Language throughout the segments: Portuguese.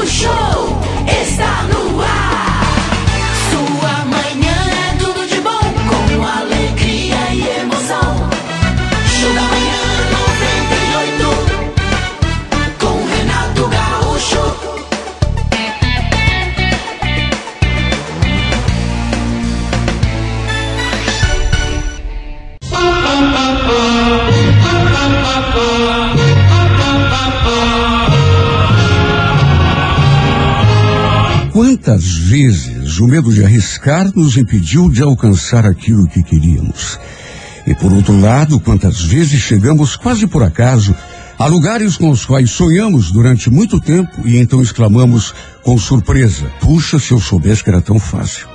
O show Quantas vezes o medo de arriscar nos impediu de alcançar aquilo que queríamos? E por outro lado, quantas vezes chegamos quase por acaso a lugares com os quais sonhamos durante muito tempo e então exclamamos com surpresa: Puxa, se eu soubesse que era tão fácil.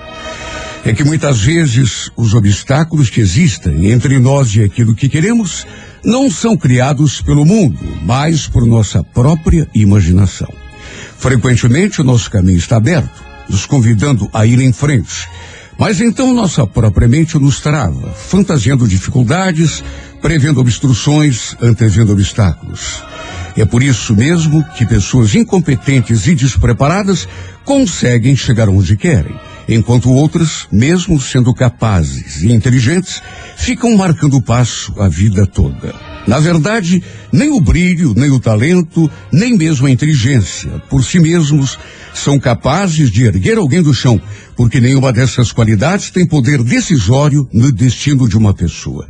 É que muitas vezes os obstáculos que existem entre nós e aquilo que queremos não são criados pelo mundo, mas por nossa própria imaginação. Frequentemente o nosso caminho está aberto, nos convidando a ir em frente. Mas então nossa própria mente nos trava, fantasiando dificuldades, prevendo obstruções, antevendo obstáculos. É por isso mesmo que pessoas incompetentes e despreparadas conseguem chegar onde querem, enquanto outras, mesmo sendo capazes e inteligentes, ficam marcando o passo a vida toda. Na verdade, nem o brilho, nem o talento, nem mesmo a inteligência, por si mesmos, são capazes de erguer alguém do chão, porque nenhuma dessas qualidades tem poder decisório no destino de uma pessoa.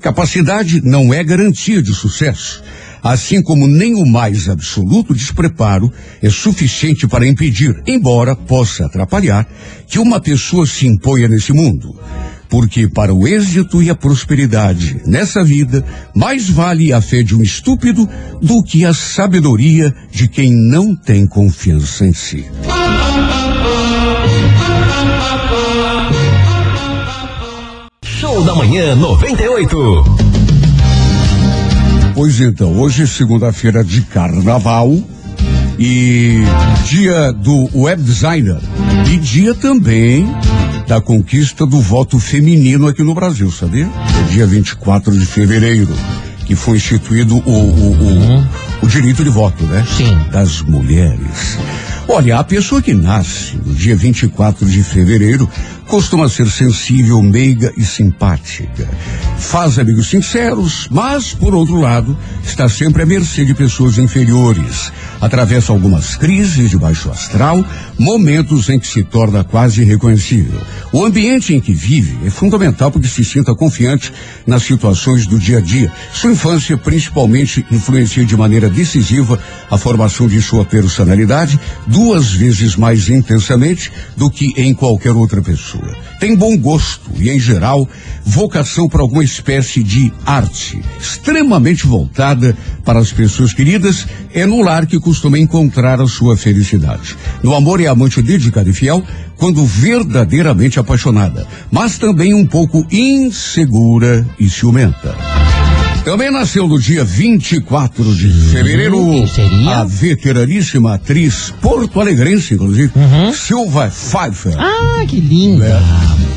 Capacidade não é garantia de sucesso, assim como nem o mais absoluto despreparo é suficiente para impedir, embora possa atrapalhar, que uma pessoa se imponha nesse mundo. Porque para o êxito e a prosperidade nessa vida, mais vale a fé de um estúpido do que a sabedoria de quem não tem confiança em si. Show da Manhã 98. Pois então, hoje é segunda-feira de carnaval e dia do web designer e dia também da conquista do voto feminino aqui no Brasil, sabia? É dia 24 de fevereiro que foi instituído o, o, o, o direito de voto, né? Sim. Das mulheres. Olha, a pessoa que nasce no dia 24 de fevereiro costuma ser sensível, meiga e simpática. Faz amigos sinceros, mas, por outro lado, está sempre à mercê de pessoas inferiores. Atravessa algumas crises de baixo astral, momentos em que se torna quase irreconhecível. O ambiente em que vive é fundamental para que se sinta confiante nas situações do dia a dia. Sua infância, principalmente, influencia de maneira decisiva a formação de sua personalidade, duas vezes mais intensamente do que em qualquer outra pessoa. Tem bom gosto e, em geral, vocação para alguma espécie de arte, extremamente voltada para as pessoas queridas, é no lar que costuma encontrar a sua felicidade. No amor é amante dedicada e fiel, quando verdadeiramente apaixonada, mas também um pouco insegura e ciumenta. Também nasceu no dia 24 de fevereiro quem seria? a veteraníssima atriz porto-alegrense, inclusive, Silva Pfeiffer. Ah, que linda.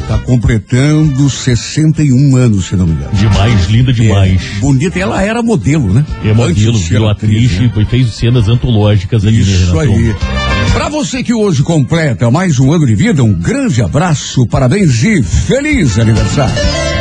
Está completando 61 anos, se não me engano. Demais, linda demais. É, bonita, ela era modelo, né? É modelo, virou atriz, né? e fez cenas antológicas ali, né, Isso aí. Pra você que hoje completa mais um ano de vida, um grande abraço, parabéns e feliz aniversário.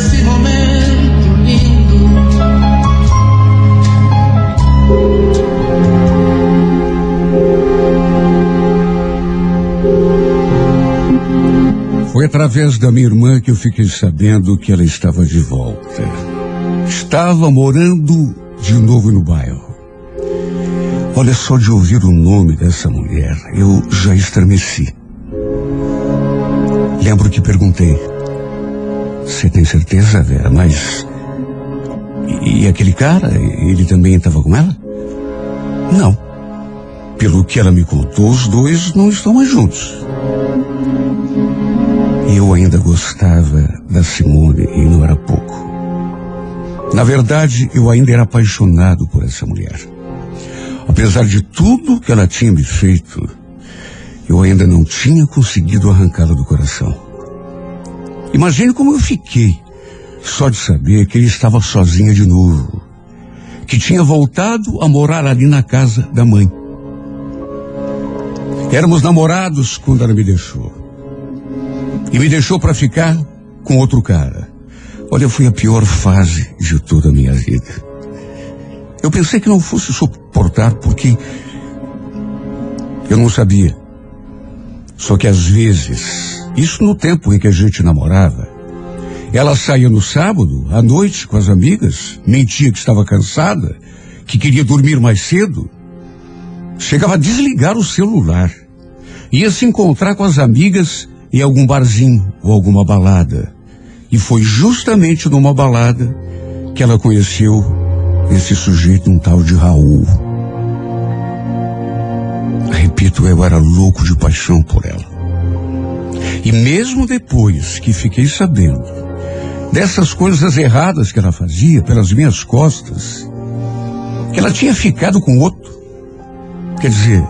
através da minha irmã que eu fiquei sabendo que ela estava de volta. Estava morando de novo no bairro. Olha só de ouvir o nome dessa mulher, eu já estremeci. Lembro que perguntei: Você tem certeza, Vera? Mas. E, e aquele cara, ele também estava com ela? Não. Pelo que ela me contou, os dois não estão mais juntos. Eu ainda gostava da Simone e não era pouco. Na verdade, eu ainda era apaixonado por essa mulher. Apesar de tudo que ela tinha me feito, eu ainda não tinha conseguido arrancá-la do coração. Imagine como eu fiquei só de saber que ele estava sozinha de novo, que tinha voltado a morar ali na casa da mãe. Éramos namorados quando ela me deixou. E me deixou para ficar com outro cara. Olha, foi a pior fase de toda a minha vida. Eu pensei que não fosse suportar porque eu não sabia. Só que às vezes, isso no tempo em que a gente namorava, ela saía no sábado, à noite, com as amigas, mentia que estava cansada, que queria dormir mais cedo. Chegava a desligar o celular. Ia se encontrar com as amigas em algum barzinho ou alguma balada. E foi justamente numa balada que ela conheceu esse sujeito, um tal de Raul. Repito, eu era louco de paixão por ela. E mesmo depois que fiquei sabendo dessas coisas erradas que ela fazia pelas minhas costas, que ela tinha ficado com outro, quer dizer,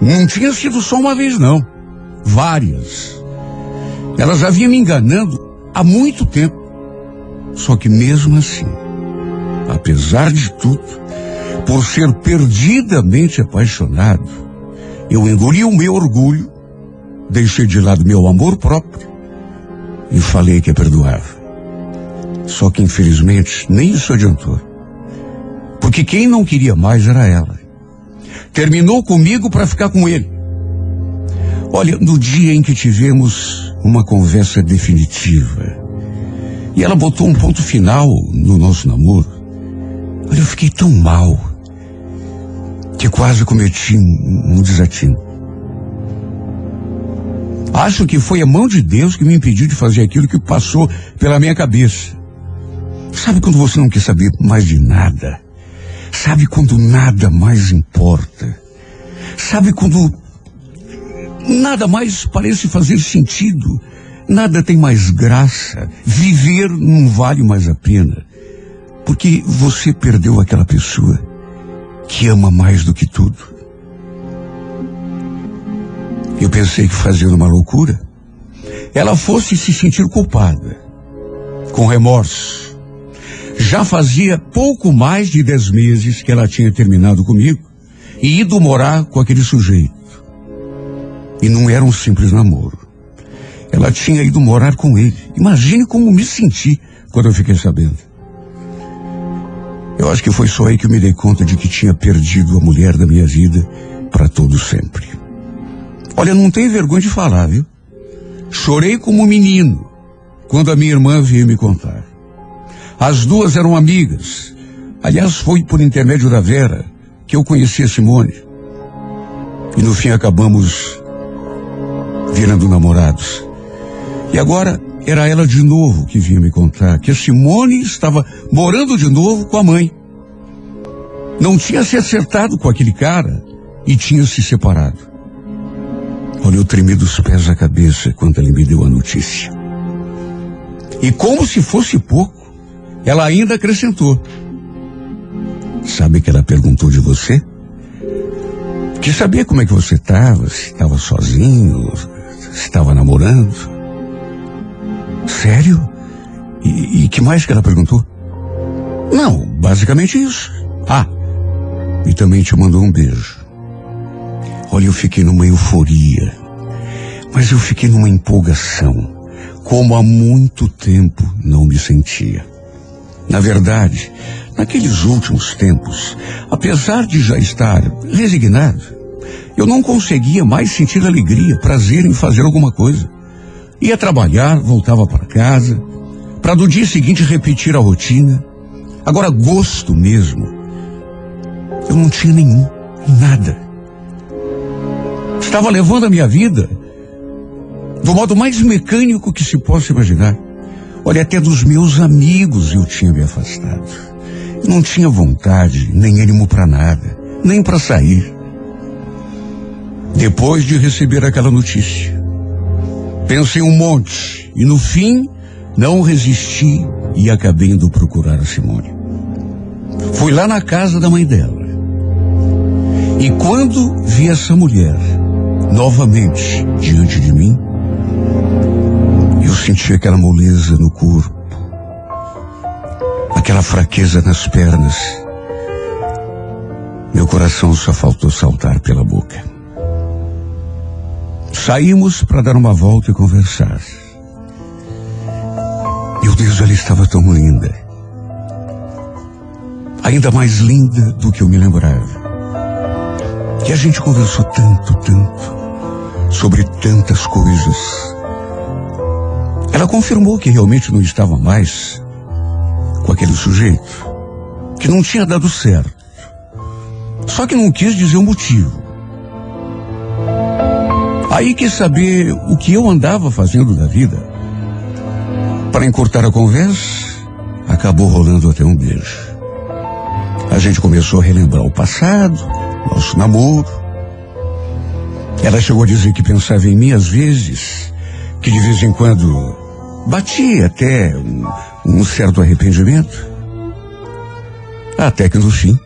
não tinha sido só uma vez, não. Várias. Ela já vinha me enganando há muito tempo. Só que mesmo assim, apesar de tudo, por ser perdidamente apaixonado, eu engoli o meu orgulho, deixei de lado meu amor próprio e falei que a perdoava. Só que infelizmente nem isso adiantou. Porque quem não queria mais era ela. Terminou comigo para ficar com ele. Olha, no dia em que tivemos uma conversa definitiva e ela botou um ponto final no nosso namoro, olha, eu fiquei tão mal que quase cometi um, um desatino. Acho que foi a mão de Deus que me impediu de fazer aquilo que passou pela minha cabeça. Sabe quando você não quer saber mais de nada? Sabe quando nada mais importa? Sabe quando nada mais parece fazer sentido? Nada tem mais graça. Viver não vale mais a pena. Porque você perdeu aquela pessoa que ama mais do que tudo. Eu pensei que fazendo uma loucura, ela fosse se sentir culpada, com remorso. Já fazia pouco mais de dez meses que ela tinha terminado comigo e ido morar com aquele sujeito. E não era um simples namoro. Ela tinha ido morar com ele. Imagine como me senti quando eu fiquei sabendo. Eu acho que foi só aí que eu me dei conta de que tinha perdido a mulher da minha vida para todo sempre. Olha, não tem vergonha de falar, viu? Chorei como um menino quando a minha irmã veio me contar. As duas eram amigas. Aliás, foi por intermédio da Vera que eu conheci a Simone. E no fim acabamos virando namorados. E agora era ela de novo que vinha me contar que a Simone estava morando de novo com a mãe. Não tinha se acertado com aquele cara e tinha se separado. Olha, eu tremi dos pés à cabeça quando ele me deu a notícia. E como se fosse pouco, ela ainda acrescentou. Sabe que ela perguntou de você? Que sabia como é que você estava, se estava sozinho, estava namorando. Sério? E, e que mais que ela perguntou? Não, basicamente isso. Ah, e também te mandou um beijo. Olha, eu fiquei numa euforia, mas eu fiquei numa empolgação, como há muito tempo não me sentia. Na verdade, naqueles últimos tempos, apesar de já estar resignado, eu não conseguia mais sentir alegria, prazer em fazer alguma coisa. Ia trabalhar, voltava para casa, para do dia seguinte repetir a rotina. Agora, gosto mesmo, eu não tinha nenhum, nada. Estava levando a minha vida do modo mais mecânico que se possa imaginar. Olha, até dos meus amigos eu tinha me afastado. Não tinha vontade, nem ânimo para nada, nem para sair. Depois de receber aquela notícia, pensei um monte e no fim não resisti e acabei indo procurar a Simone. Fui lá na casa da mãe dela. E quando vi essa mulher novamente diante de mim, eu senti aquela moleza no corpo, aquela fraqueza nas pernas. Meu coração só faltou saltar pela boca. Saímos para dar uma volta e conversar. Meu Deus, ela estava tão linda. Ainda mais linda do que eu me lembrava. E a gente conversou tanto, tanto, sobre tantas coisas. Ela confirmou que realmente não estava mais com aquele sujeito, que não tinha dado certo. Só que não quis dizer o motivo. Aí quis saber o que eu andava fazendo da vida. Para encurtar a conversa, acabou rolando até um beijo. A gente começou a relembrar o passado, nosso namoro. Ela chegou a dizer que pensava em mim às vezes, que de vez em quando batia até um, um certo arrependimento. Até que no fim,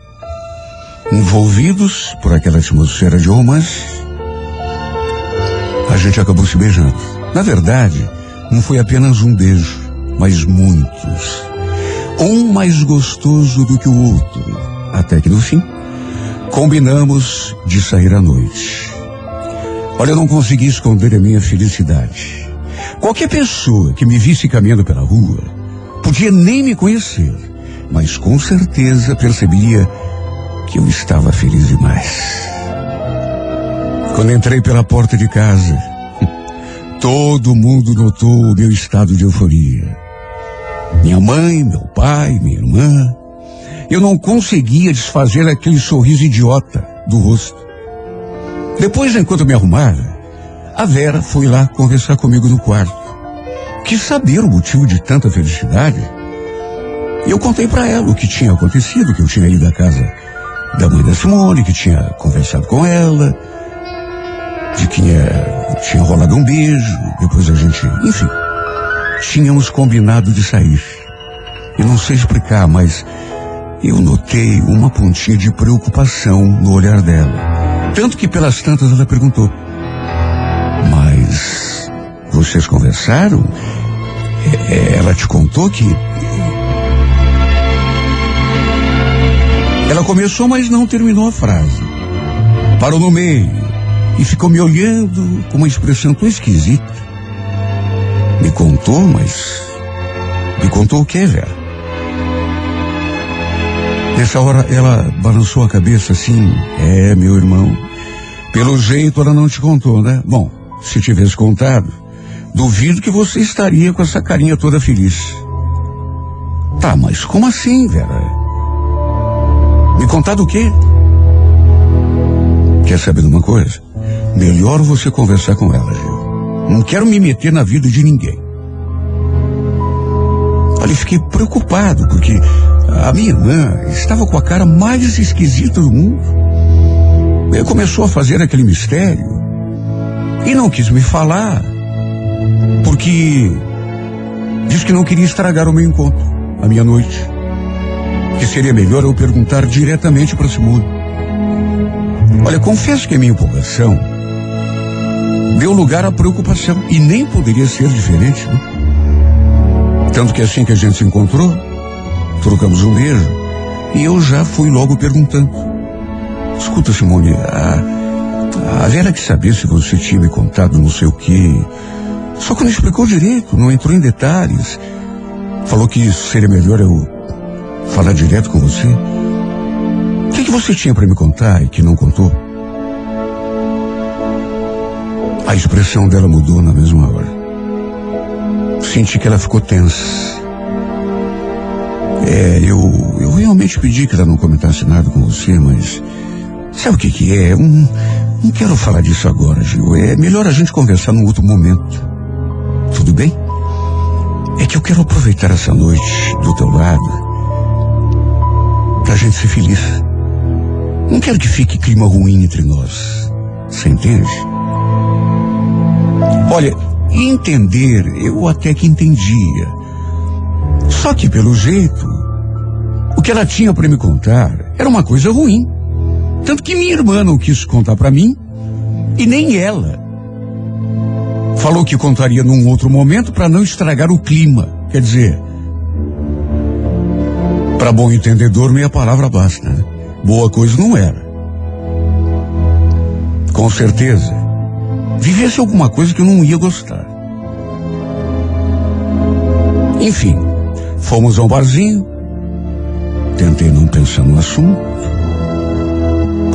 envolvidos por aquela atmosfera de romance, a gente acabou se beijando. Na verdade, não foi apenas um beijo, mas muitos. Um mais gostoso do que o outro. Até que no fim, combinamos de sair à noite. Olha, eu não consegui esconder a minha felicidade. Qualquer pessoa que me visse caminhando pela rua podia nem me conhecer, mas com certeza percebia que eu estava feliz demais. Quando entrei pela porta de casa, todo mundo notou o meu estado de euforia. Minha mãe, meu pai, minha irmã. Eu não conseguia desfazer aquele sorriso idiota do rosto. Depois, enquanto me arrumava, a Vera foi lá conversar comigo no quarto. Quis saber o motivo de tanta felicidade. E eu contei para ela o que tinha acontecido, que eu tinha ido à casa da mãe da Simone, que tinha conversado com ela, de que tinha, tinha rolado um beijo, depois a gente, enfim, tínhamos combinado de sair. Eu não sei explicar, mas eu notei uma pontinha de preocupação no olhar dela. Tanto que pelas tantas ela perguntou: Mas vocês conversaram? É, é, Ela te contou que. Ela começou, mas não terminou a frase. Parou no meio e ficou me olhando com uma expressão tão esquisita. Me contou, mas. Me contou o que, Vera? Nessa hora ela balançou a cabeça assim. É, meu irmão. Pelo jeito ela não te contou, né? Bom, se tivesse contado, duvido que você estaria com essa carinha toda feliz. Tá, mas como assim, Vera? Me contar do quê? Quer saber de uma coisa? Melhor você conversar com ela, Gil. Não quero me meter na vida de ninguém. Olha, fiquei preocupado, porque a minha irmã estava com a cara mais esquisita do mundo. Ele começou a fazer aquele mistério e não quis me falar, porque disse que não queria estragar o meu encontro, a minha noite. Que seria melhor eu perguntar diretamente para Simone. Olha, confesso que a minha empolgação deu lugar à preocupação e nem poderia ser diferente. Né? Tanto que assim que a gente se encontrou, trocamos um beijo e eu já fui logo perguntando. Escuta, Simone, a, a Vera que sabia se você tinha me contado não sei o quê. Só que não explicou direito, não entrou em detalhes. Falou que seria melhor eu falar direto com você. O que, que você tinha para me contar e que não contou? A expressão dela mudou na mesma hora. Senti que ela ficou tensa. É, eu, eu realmente pedi que ela não comentasse nada com você, mas sabe o que que é? Um, não quero falar disso agora, Gil. É melhor a gente conversar num outro momento. Tudo bem? É que eu quero aproveitar essa noite do teu lado pra gente ser feliz. Não quero que fique clima ruim entre nós. Você entende? Olha, entender eu até que entendia. Só que pelo jeito, o que ela tinha para me contar era uma coisa ruim. Tanto que minha irmã não quis contar para mim e nem ela. Falou que contaria num outro momento para não estragar o clima. Quer dizer, para bom entendedor, meia palavra basta. Né? Boa coisa não era. Com certeza, vivesse alguma coisa que eu não ia gostar. Enfim, fomos a um barzinho, tentei não pensar no assunto,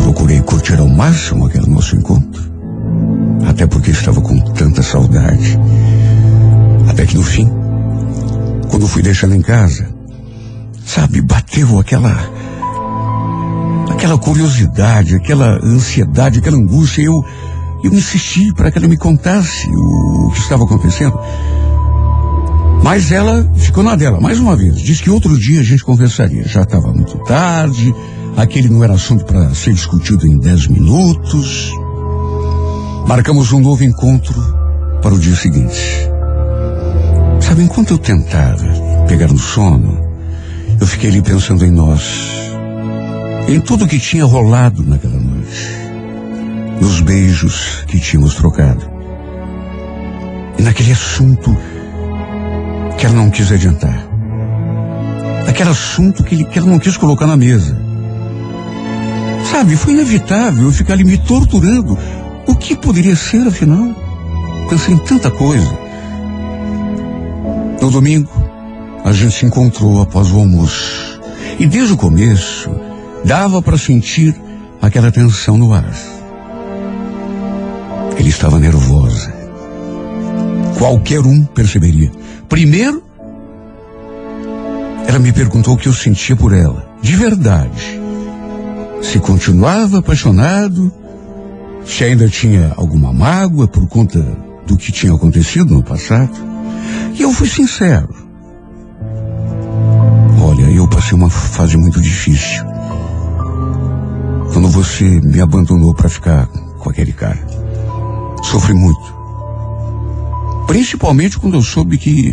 procurei curtir ao máximo aquele nosso encontro, até porque estava com tanta saudade. Até que no fim, quando fui deixando em casa, sabe, bateu aquela aquela curiosidade, aquela ansiedade, aquela angústia. Eu, eu insisti para que ela me contasse o, que estava acontecendo. Mas ela ficou na dela, mais uma vez. Disse que outro dia a gente conversaria. Já estava muito tarde, aquele não era assunto para ser discutido em dez minutos. Marcamos um novo encontro para o dia seguinte. Sabe, enquanto eu tentava pegar no sono, eu fiquei ali pensando em nós, em tudo que tinha rolado naquela noite, nos beijos que tínhamos trocado, e naquele assunto que ela não quis adiantar, aquele assunto que, que ela não quis colocar na mesa. Sabe, foi inevitável eu ficar ali me torturando. O que poderia ser, afinal? Pensei em tanta coisa. No domingo, a gente se encontrou após o almoço. E desde o começo, dava para sentir aquela tensão no ar. Ele estava nervosa. Qualquer um perceberia. Primeiro, ela me perguntou o que eu sentia por ela, de verdade. Se continuava apaixonado, se ainda tinha alguma mágoa por conta do que tinha acontecido no passado. E eu fui sincero. Olha, eu passei uma fase muito difícil. Quando você me abandonou para ficar com aquele cara. Sofri muito. Principalmente quando eu soube que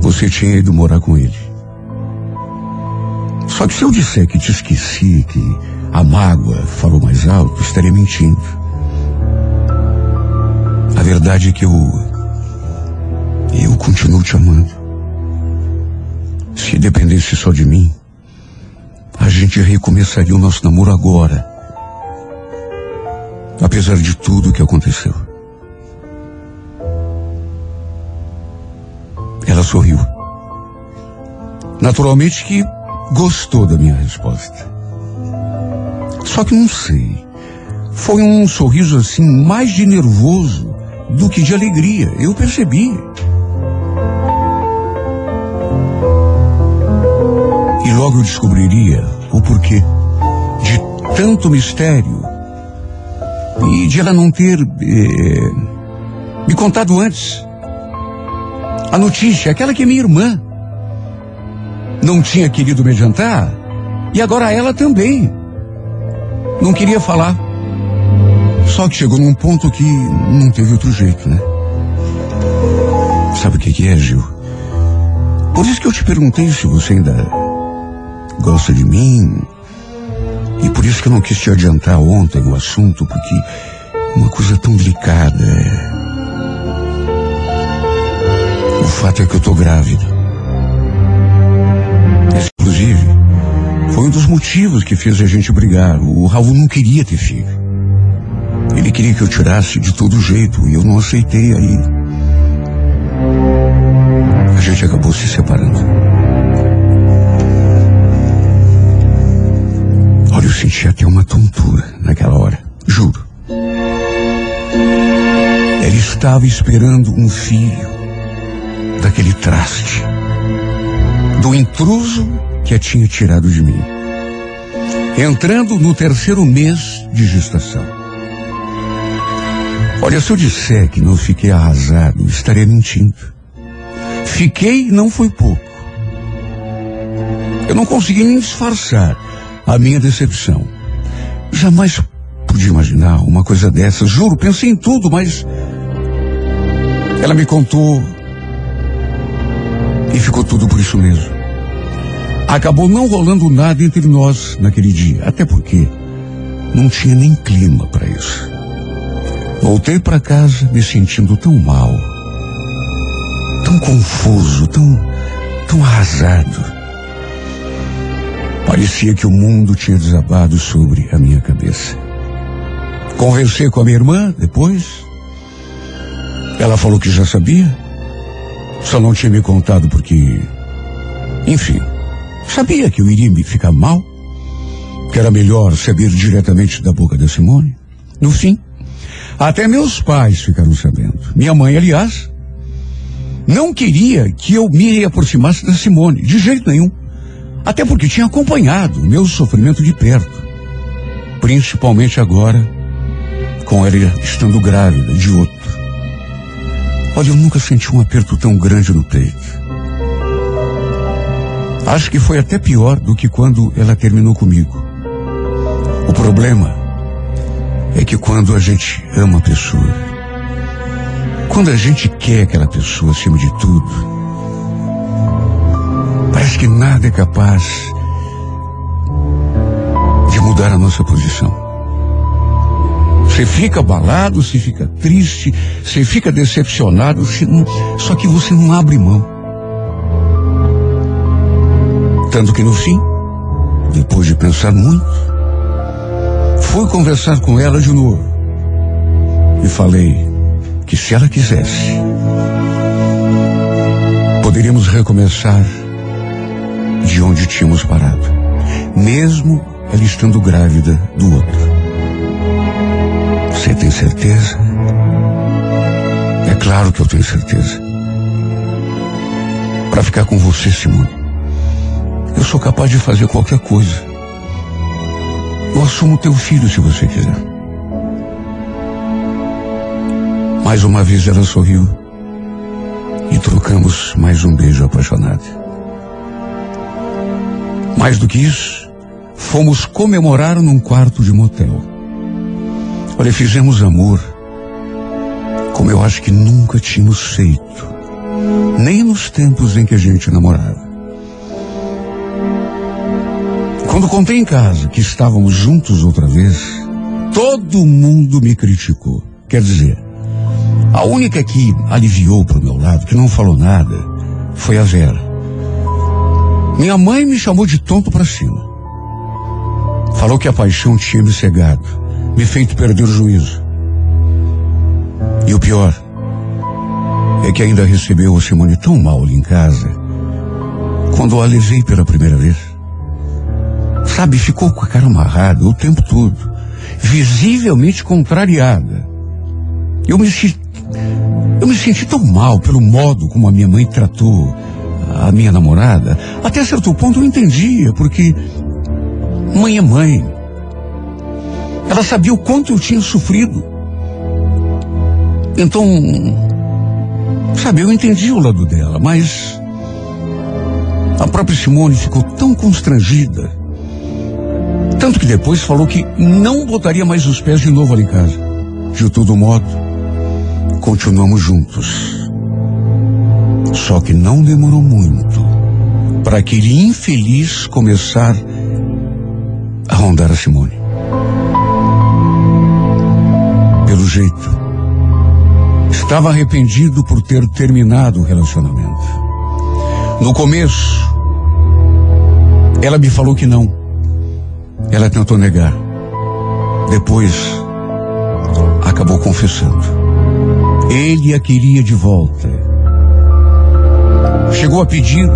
você tinha ido morar com ele. Só que se eu disser que te esqueci, que a mágoa falou mais alto, estaria mentindo. A verdade é que eu. Eu continuo te amando. Se dependesse só de mim, a gente recomeçaria o nosso namoro agora. Apesar de tudo o que aconteceu. Ela sorriu. Naturalmente que gostou da minha resposta. Só que não sei. Foi um sorriso assim mais de nervoso do que de alegria. Eu percebi. E logo eu descobriria o porquê de tanto mistério e de ela não ter eh, me contado antes. A notícia, aquela que é minha irmã não tinha querido me adiantar e agora ela também não queria falar. Só que chegou num ponto que não teve outro jeito, né? Sabe o que, que é, Gil? Por isso que eu te perguntei se você ainda gosta de mim. E por isso que eu não quis te adiantar ontem o assunto, porque uma coisa tão delicada é. O fato é que eu tô grávida. Inclusive, foi um dos motivos que fez a gente brigar. O Raul não queria ter filho. Ele queria que eu tirasse de todo jeito e eu não aceitei aí. A gente acabou se separando. Eu senti até uma tontura naquela hora, juro. Ela estava esperando um filho daquele traste, do intruso que a tinha tirado de mim. Entrando no terceiro mês de gestação. Olha, se eu disser que não fiquei arrasado, estaria mentindo. Fiquei não foi pouco. Eu não consegui nem disfarçar a minha decepção. Jamais pude imaginar uma coisa dessa. Juro, pensei em tudo, mas ela me contou e ficou tudo por isso mesmo. Acabou não rolando nada entre nós naquele dia, até porque não tinha nem clima para isso. Voltei para casa me sentindo tão mal, tão confuso, tão, tão arrasado. Parecia que o mundo tinha desabado sobre a minha cabeça. Conversei com a minha irmã depois. Ela falou que já sabia, só não tinha me contado porque, enfim, sabia que eu iria me ficar mal, que era melhor saber diretamente da boca da Simone. No fim, até meus pais ficaram sabendo. Minha mãe, aliás, não queria que eu me aproximasse da Simone, de jeito nenhum. Até porque tinha acompanhado o meu sofrimento de perto. Principalmente agora, com ela estando grávida de outro. Olha, eu nunca senti um aperto tão grande no peito. Acho que foi até pior do que quando ela terminou comigo. O problema é que quando a gente ama a pessoa, quando a gente quer aquela pessoa acima de tudo, parece que nada é capaz de mudar a nossa posição. Você fica abalado, você fica triste, você fica decepcionado, não- só que você não abre mão. Tanto que no fim, depois de pensar muito, fui conversar com ela de novo. E falei que se ela quisesse, poderíamos recomeçar de onde tínhamos parado, mesmo ela estando grávida do outro. Você tem certeza? É claro que eu tenho certeza. Para ficar com você, Simone, eu sou capaz de fazer qualquer coisa. Eu assumo teu filho se você quiser. Mais uma vez ela sorriu e trocamos mais um beijo apaixonado. Mais do que isso, fomos comemorar num quarto de motel. Olha, fizemos amor como eu acho que nunca tínhamos feito, nem nos tempos em que a gente namorava. Quando contei em casa que estávamos juntos outra vez, todo mundo me criticou. Quer dizer, a única que aliviou para o meu lado, que não falou nada, foi a Vera. Minha mãe me chamou de tonto para cima. Falou que a paixão tinha me cegado, me feito perder o juízo. E o pior é que ainda recebeu a Simone tão mal ali em casa, quando a levei pela primeira vez. Sabe, ficou com a cara amarrada o tempo todo, visivelmente contrariada. Eu me, eu me senti tão mal pelo modo como a minha mãe tratou a minha namorada. Até certo ponto eu entendia, porque mãe é mãe. Ela sabia o quanto eu tinha sofrido. Então, sabe, eu entendi o lado dela, mas a própria Simone ficou tão constrangida. Tanto que depois falou que não botaria mais os pés de novo ali em casa. De todo modo, continuamos juntos. Só que não demorou muito para aquele infeliz começar a rondar a Simone. Pelo jeito, estava arrependido por ter terminado o relacionamento. No começo, ela me falou que não. Ela tentou negar. Depois, acabou confessando. Ele a queria de volta. Chegou a pedir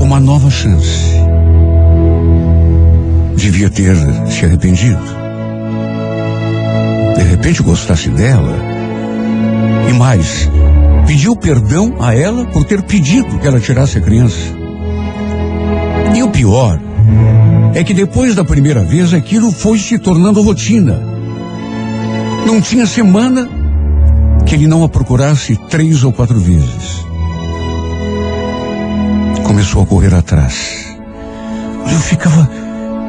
uma nova chance. Devia ter se arrependido. De repente gostasse dela. E mais, pediu perdão a ela por ter pedido que ela tirasse a criança. E o pior é que depois da primeira vez aquilo foi se tornando rotina. Não tinha semana que ele não a procurasse três ou quatro vezes. Começou a correr atrás. Eu ficava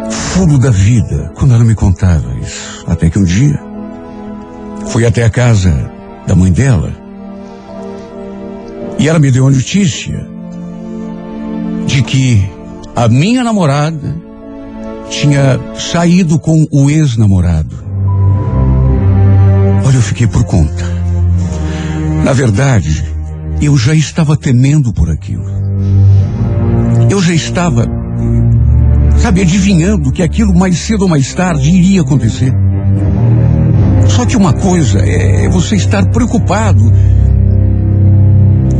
furo da vida quando ela me contava isso. Até que um dia fui até a casa da mãe dela e ela me deu a notícia de que a minha namorada tinha saído com o ex-namorado. Olha, eu fiquei por conta. Na verdade, eu já estava temendo por aquilo. Eu já estava, sabe, adivinhando que aquilo mais cedo ou mais tarde iria acontecer. Só que uma coisa é você estar preocupado.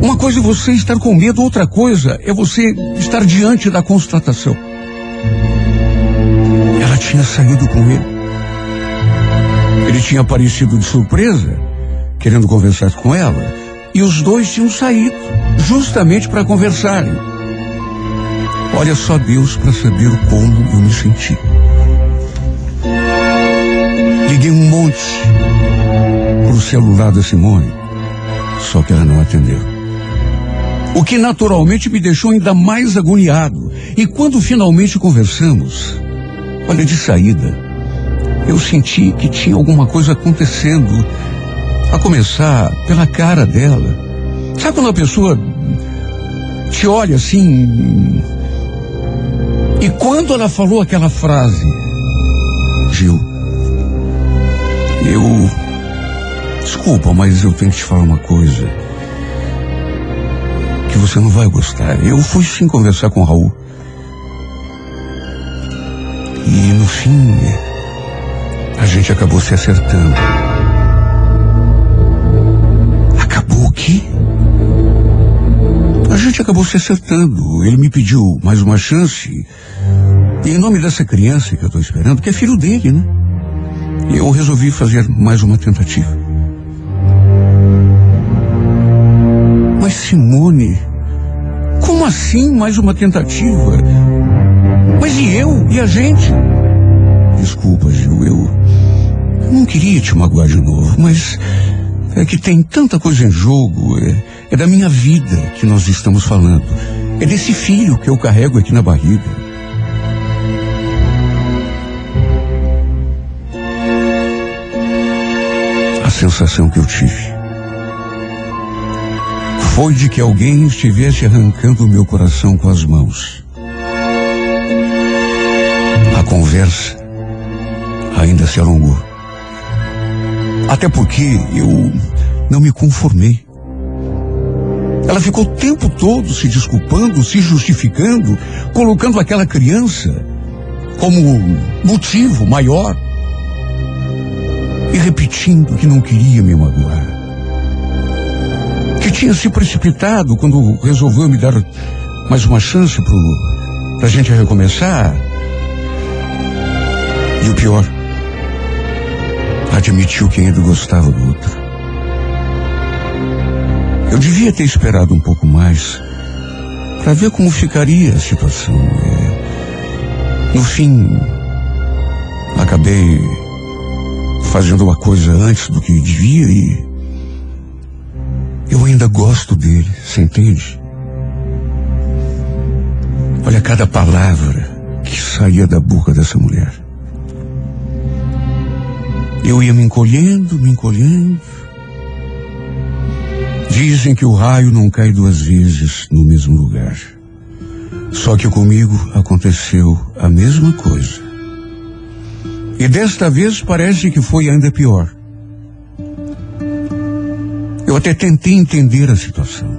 Uma coisa é você estar com medo, outra coisa é você estar diante da constatação. Ela tinha saído com ele. Ele tinha aparecido de surpresa, querendo conversar com ela, e os dois tinham saído, justamente para conversarem. Olha só Deus para saber como eu me senti. Liguei um monte pro celular da Simone, só que ela não atendeu. O que naturalmente me deixou ainda mais agoniado. E quando finalmente conversamos, olha, de saída, eu senti que tinha alguma coisa acontecendo. A começar pela cara dela. Sabe quando a pessoa te olha assim? E quando ela falou aquela frase, Gil, eu. Desculpa, mas eu tenho que te falar uma coisa. Que você não vai gostar. Eu fui sim conversar com o Raul. E no fim, a gente acabou se acertando. Acabou o quê? A gente acabou se acertando. Ele me pediu mais uma chance. E em nome dessa criança que eu estou esperando, que é filho dele, né? Eu resolvi fazer mais uma tentativa. Mas Simone, como assim mais uma tentativa? Mas e eu? E a gente? Desculpa, Gil, eu não queria te magoar de novo, mas é que tem tanta coisa em jogo. É, é da minha vida que nós estamos falando. É desse filho que eu carrego aqui na barriga. Sensação que eu tive foi de que alguém estivesse arrancando meu coração com as mãos. A conversa ainda se alongou. Até porque eu não me conformei. Ela ficou o tempo todo se desculpando, se justificando, colocando aquela criança como motivo maior e repetindo que não queria me magoar. Que tinha se precipitado quando resolveu me dar mais uma chance pro, pra gente recomeçar. E o pior, admitiu que ainda gostava do outro. Eu devia ter esperado um pouco mais para ver como ficaria a situação. É, no fim, acabei fazendo uma coisa antes do que devia e eu ainda gosto dele, você entende? Olha cada palavra que saía da boca dessa mulher. Eu ia me encolhendo, me encolhendo. Dizem que o raio não cai duas vezes no mesmo lugar. Só que comigo aconteceu a mesma coisa. E desta vez parece que foi ainda pior. Eu até tentei entender a situação.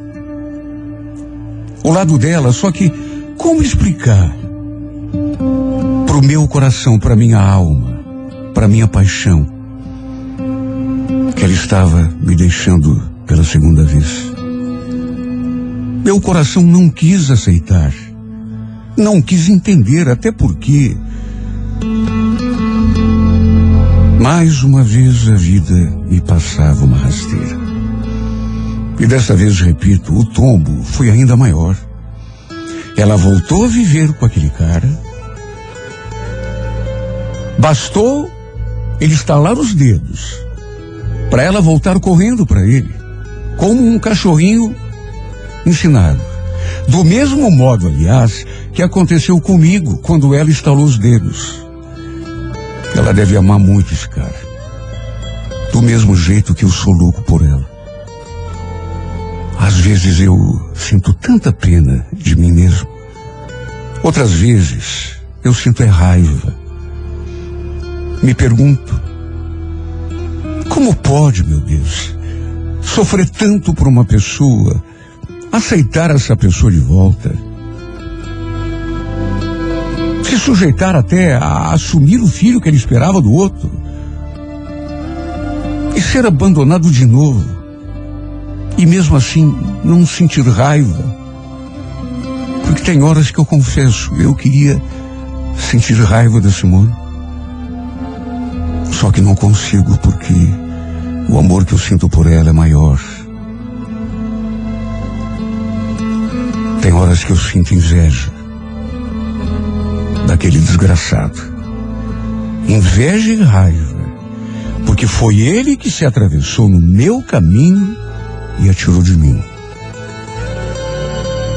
O lado dela, só que como explicar para o meu coração, para minha alma, para minha paixão, que ela estava me deixando pela segunda vez. Meu coração não quis aceitar, não quis entender, até porque mais uma vez a vida me passava uma rasteira. E dessa vez, repito, o tombo foi ainda maior. Ela voltou a viver com aquele cara. Bastou ele estalar os dedos para ela voltar correndo para ele, como um cachorrinho ensinado. Do mesmo modo, aliás, que aconteceu comigo quando ela estalou os dedos. Ela deve amar muito esse cara. Do mesmo jeito que eu sou louco por ela. Às vezes eu sinto tanta pena de mim mesmo. Outras vezes eu sinto é raiva. Me pergunto, como pode, meu Deus, sofrer tanto por uma pessoa, aceitar essa pessoa de volta, se sujeitar até a assumir o filho que ele esperava do outro e ser abandonado de novo, e mesmo assim não sentir raiva. Porque tem horas que eu confesso, eu queria sentir raiva da Simone. Só que não consigo porque o amor que eu sinto por ela é maior. Tem horas que eu sinto inveja daquele desgraçado. Inveja e raiva. Porque foi ele que se atravessou no meu caminho e atirou de mim.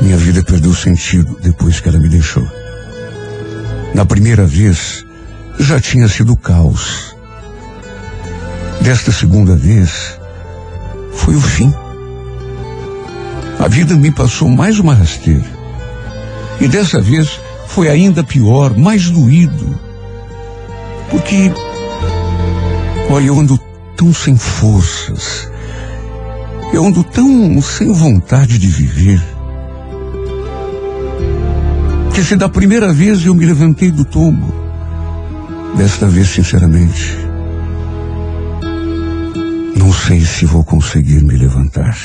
Minha vida perdeu sentido depois que ela me deixou. Na primeira vez, já tinha sido caos. Desta segunda vez, foi o fim. A vida me passou mais uma rasteira. E dessa vez foi ainda pior, mais doído. Porque, olha, eu ando tão sem forças. Eu ando tão sem vontade de viver. Que se da primeira vez eu me levantei do tombo, desta vez, sinceramente, não sei se vou conseguir me levantar.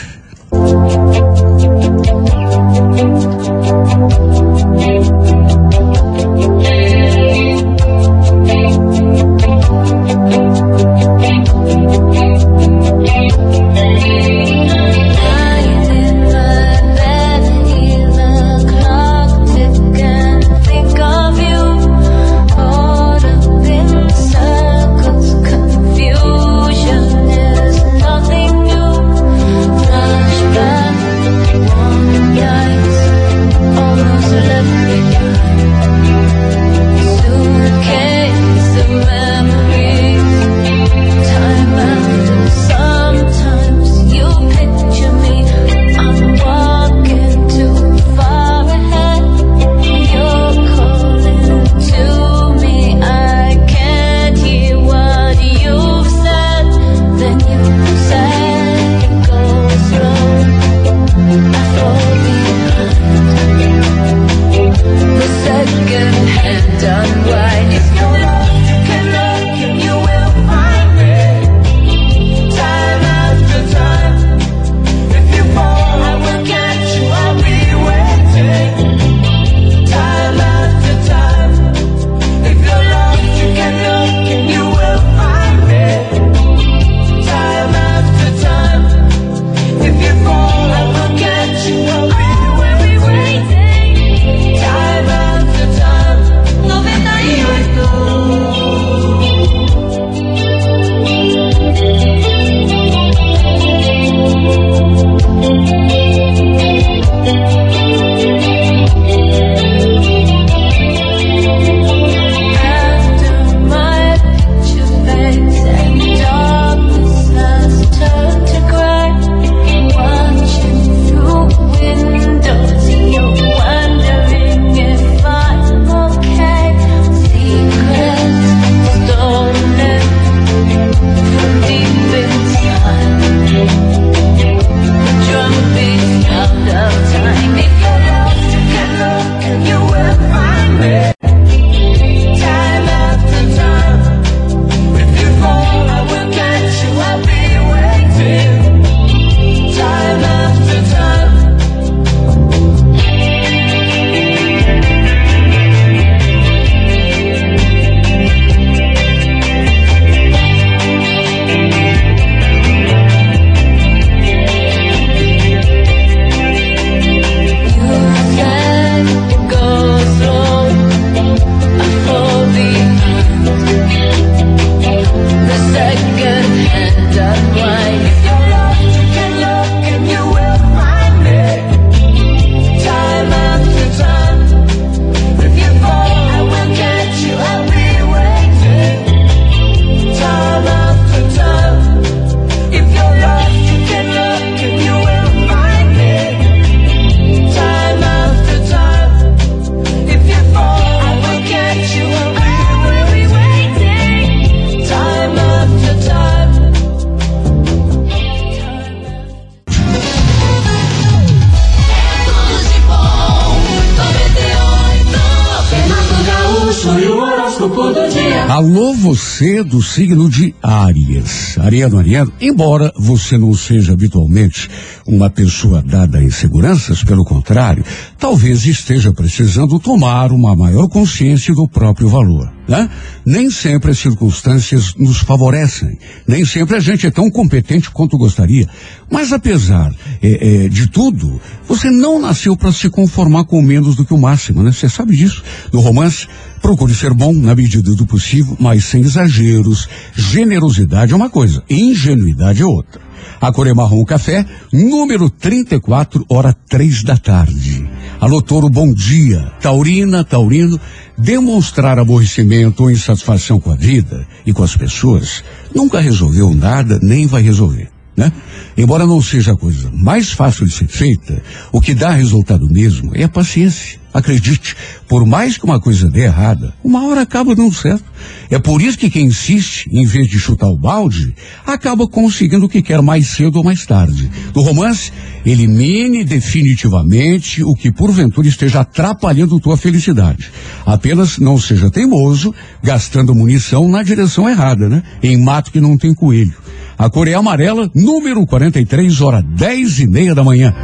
Do signo de Áries. Ariano, Ariano, embora você não seja habitualmente uma pessoa dada a inseguranças, pelo contrário, talvez esteja precisando tomar uma maior consciência do próprio valor. Né? Nem sempre as circunstâncias nos favorecem, nem sempre a gente é tão competente quanto gostaria. Mas apesar eh, eh, de tudo, você não nasceu para se conformar com menos do que o máximo, né? Você sabe disso. No romance, procure ser bom na medida do possível, mas sem exageros. Generosidade é uma coisa, ingenuidade é outra. A cor é marrom café, número 34, hora três da tarde. Alô, Toro, bom dia. Taurina, Taurino, demonstrar aborrecimento ou insatisfação com a vida e com as pessoas nunca resolveu nada, nem vai resolver. Né? Embora não seja a coisa mais fácil de ser feita, o que dá resultado mesmo é a paciência. Acredite, por mais que uma coisa dê errada, uma hora acaba dando certo. É por isso que quem insiste, em vez de chutar o balde, acaba conseguindo o que quer mais cedo ou mais tarde. No romance, elimine definitivamente o que porventura esteja atrapalhando tua felicidade. Apenas não seja teimoso, gastando munição na direção errada, né? Em mato que não tem coelho. A cor é amarela, número 43, hora 10 e meia da manhã.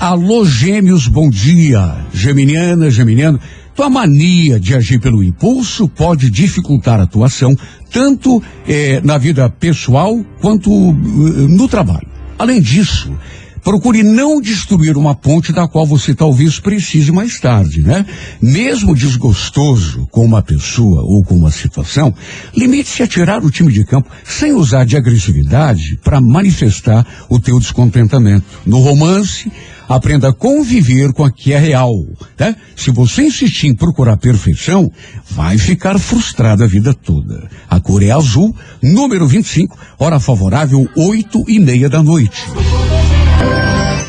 Alô, gêmeos, bom dia. Geminiana, geminiano, tua mania de agir pelo impulso pode dificultar a atuação, tanto eh, na vida pessoal quanto eh, no trabalho. Além disso, procure não destruir uma ponte da qual você talvez precise mais tarde, né? Mesmo desgostoso com uma pessoa ou com uma situação, limite-se a tirar o time de campo sem usar de agressividade para manifestar o teu descontentamento. No romance, aprenda a conviver com a que é real, né? Se você insistir em procurar perfeição, vai ficar frustrado a vida toda. A cor é azul, número 25, hora favorável, oito e meia da noite.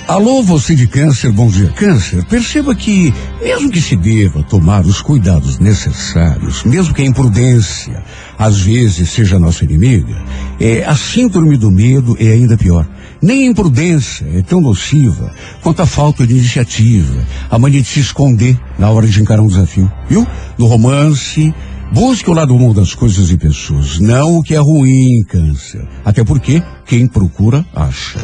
Alô, você de câncer, bom dia, câncer. Perceba que, mesmo que se deva tomar os cuidados necessários, mesmo que a imprudência às vezes seja nossa inimiga, é, a síndrome do medo é ainda pior. Nem a imprudência é tão nociva quanto a falta de iniciativa, a mania de se esconder na hora de encarar um desafio. Viu? No romance, Busque o lado bom das coisas e pessoas, não o que é ruim, câncer. Até porque quem procura, acha.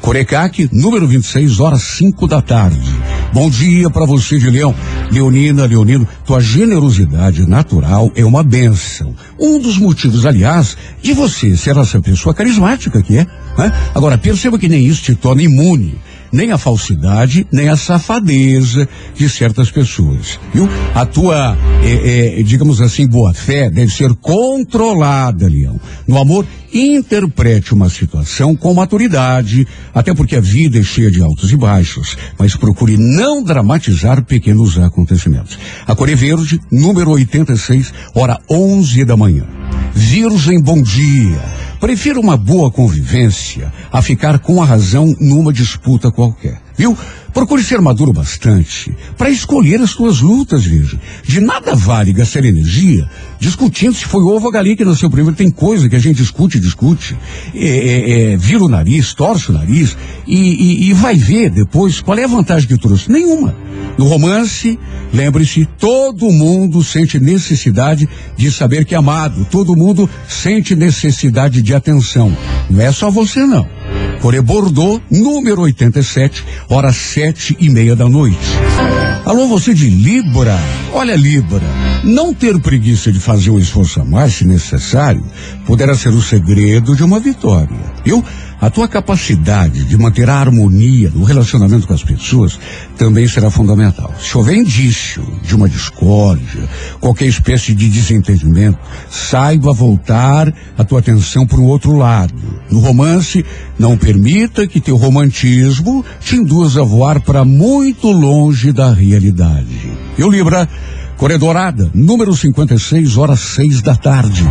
Corecaque, número 26, horas 5 da tarde. Bom dia para você de Leão. Leonina, Leonino, tua generosidade natural é uma benção. Um dos motivos, aliás, de você ser essa pessoa carismática que é. Né? Agora, perceba que nem isso te torna imune nem a falsidade, nem a safadeza de certas pessoas, viu? A tua, é, é, digamos assim, boa fé deve ser controlada, Leão. No amor, interprete uma situação com maturidade, até porque a vida é cheia de altos e baixos, mas procure não dramatizar pequenos acontecimentos. A Cor é Verde, número 86, hora 11 da manhã. Virgem, bom dia. Prefiro uma boa convivência a ficar com a razão numa disputa qualquer. Viu? Procure ser maduro bastante para escolher as suas lutas, Virgem. De nada vale gastar energia discutindo se foi ovo ou galinha que nasceu primeiro. Tem coisa que a gente discute, discute, é, é, é, vira o nariz, torce o nariz e, e, e vai ver depois qual é a vantagem que trouxe. Nenhuma. No romance, lembre-se, todo mundo sente necessidade de saber que é amado. Todo mundo sente necessidade de atenção. Não é só você, não. Coré Bordeaux, número 87, horas sete e meia da noite. Alô, você de Libra? Olha, Libra, não ter preguiça de fazer um esforço a mais, se necessário, poderá ser o segredo de uma vitória. Viu? A tua capacidade de manter a harmonia no relacionamento com as pessoas também será fundamental. Se houver indício de uma discórdia, qualquer espécie de desentendimento, saiba voltar a tua atenção para o outro lado. No romance, não permita que teu romantismo te induza a voar para muito longe da realidade. Eu, Libra, Coré Dourada, número 56, horas seis da tarde.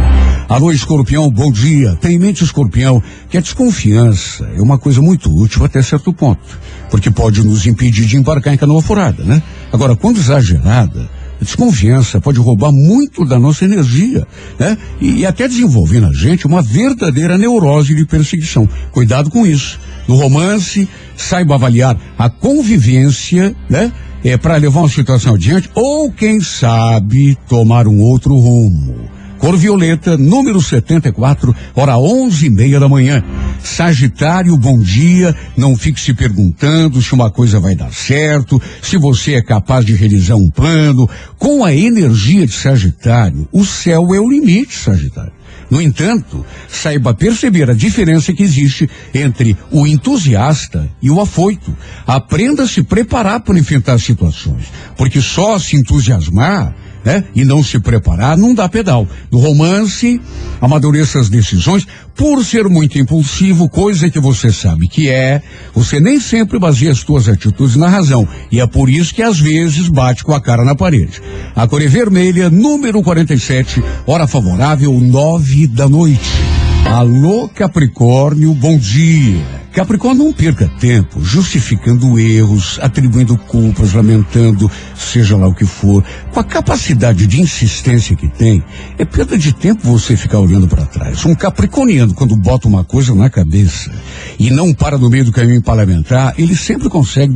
Alô, escorpião, bom dia. Tem em mente, escorpião, que a desconfiança é uma coisa muito útil até certo ponto, porque pode nos impedir de embarcar em canoa furada, né? Agora, quando exagerada, desconfiança pode roubar muito da nossa energia, né? E, e até desenvolver na gente uma verdadeira neurose de perseguição. Cuidado com isso. No romance, saiba avaliar a convivência, né? É para levar uma situação adiante ou quem sabe tomar um outro rumo. Cor violeta, número 74, hora onze e meia da manhã. Sagitário, bom dia. Não fique se perguntando se uma coisa vai dar certo, se você é capaz de realizar um plano. Com a energia de Sagitário, o céu é o limite, Sagitário. No entanto, saiba perceber a diferença que existe entre o entusiasta e o afoito. Aprenda a se preparar para enfrentar situações, porque só se entusiasmar né? E não se preparar, não dá pedal. No romance, amadureça as decisões. Por ser muito impulsivo, coisa que você sabe que é, você nem sempre baseia as suas atitudes na razão. E é por isso que às vezes bate com a cara na parede. A cor é vermelha, número 47, hora favorável, nove da noite. Alô, Capricórnio, bom dia. Capricórnio, não perca tempo justificando erros, atribuindo culpas, lamentando, seja lá o que for. Com a capacidade de insistência que tem, é perda de tempo você ficar olhando para trás. Um capricorniano, quando bota uma coisa na cabeça e não para no meio do caminho parlamentar, ele sempre consegue,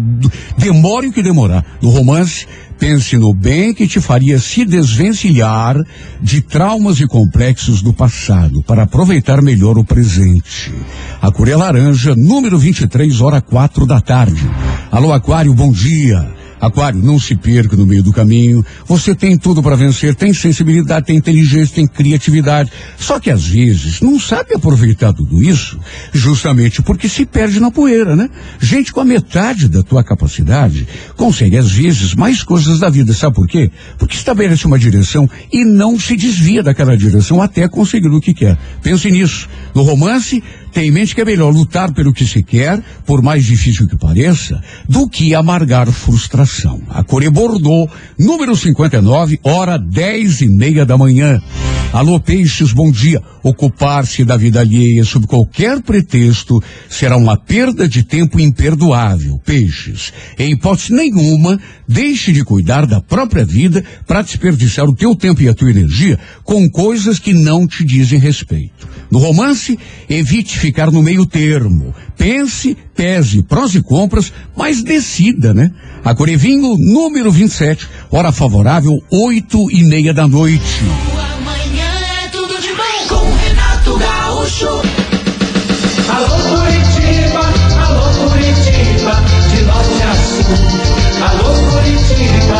demore o que demorar. No romance, Pense no bem que te faria se desvencilhar de traumas e complexos do passado para aproveitar melhor o presente. A é laranja, número 23, hora quatro da tarde. Alô, Aquário, bom dia. Aquário, não se perca no meio do caminho. Você tem tudo para vencer, tem sensibilidade, tem inteligência, tem criatividade. Só que às vezes não sabe aproveitar tudo isso, justamente porque se perde na poeira, né? Gente com a metade da tua capacidade consegue às vezes mais coisas da vida, sabe por quê? Porque estabelece uma direção e não se desvia daquela direção até conseguir o que quer. Pense nisso. No romance, tem em mente que é melhor lutar pelo que se quer, por mais difícil que pareça, do que amargar frustração. A cor Bordeaux, número 59, hora dez e meia da manhã. Alô, peixes, bom dia. Ocupar-se da vida alheia sob qualquer pretexto será uma perda de tempo imperdoável. Peixes, em hipótese nenhuma, deixe de cuidar da própria vida para desperdiçar o teu tempo e a tua energia com coisas que não te dizem respeito. No romance, evite ficar no meio termo. Pense, pese prós e contras, mas decida, né? A Corevinho, número 27, hora favorável, oito e meia da noite. Amanhã é tudo de bom com Renato Gaúcho. Alô Curitiba, alô Curitiba, de norte a sul. Alô Curitiba,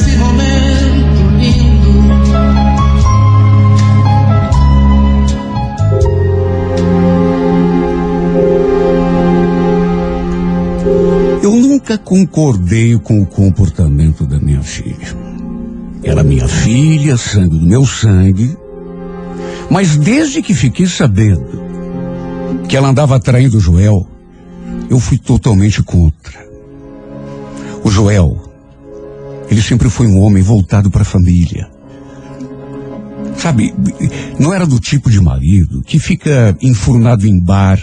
nunca concordei com o comportamento da minha filha. Era minha filha, sangue do meu sangue. Mas desde que fiquei sabendo que ela andava traindo o Joel, eu fui totalmente contra. O Joel, ele sempre foi um homem voltado para a família. Sabe, não era do tipo de marido que fica enfurnado em bar,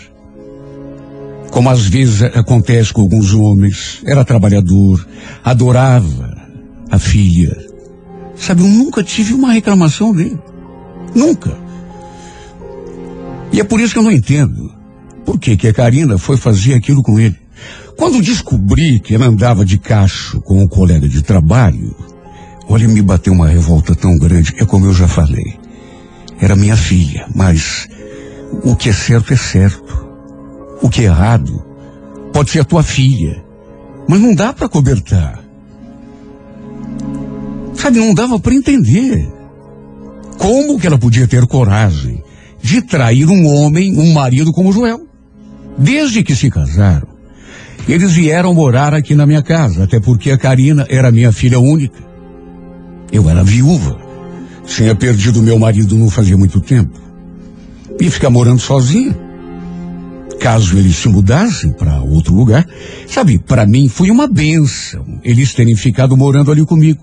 como às vezes acontece com alguns homens. Era trabalhador, adorava a filha. Sabe, eu nunca tive uma reclamação dele. Nunca. E é por isso que eu não entendo. Por que, que a Karina foi fazer aquilo com ele? Quando descobri que ela andava de cacho com um colega de trabalho, olha, me bateu uma revolta tão grande. É como eu já falei. Era minha filha, mas o que é certo é certo. O que é errado pode ser a tua filha, mas não dá para cobertar. Sabe, não dava para entender. Como que ela podia ter coragem de trair um homem, um marido como Joel? Desde que se casaram, eles vieram morar aqui na minha casa, até porque a Karina era minha filha única. Eu era viúva. Tinha perdido meu marido não fazia muito tempo. E ficar morando sozinha. Caso eles se mudassem para outro lugar, sabe, para mim foi uma benção eles terem ficado morando ali comigo.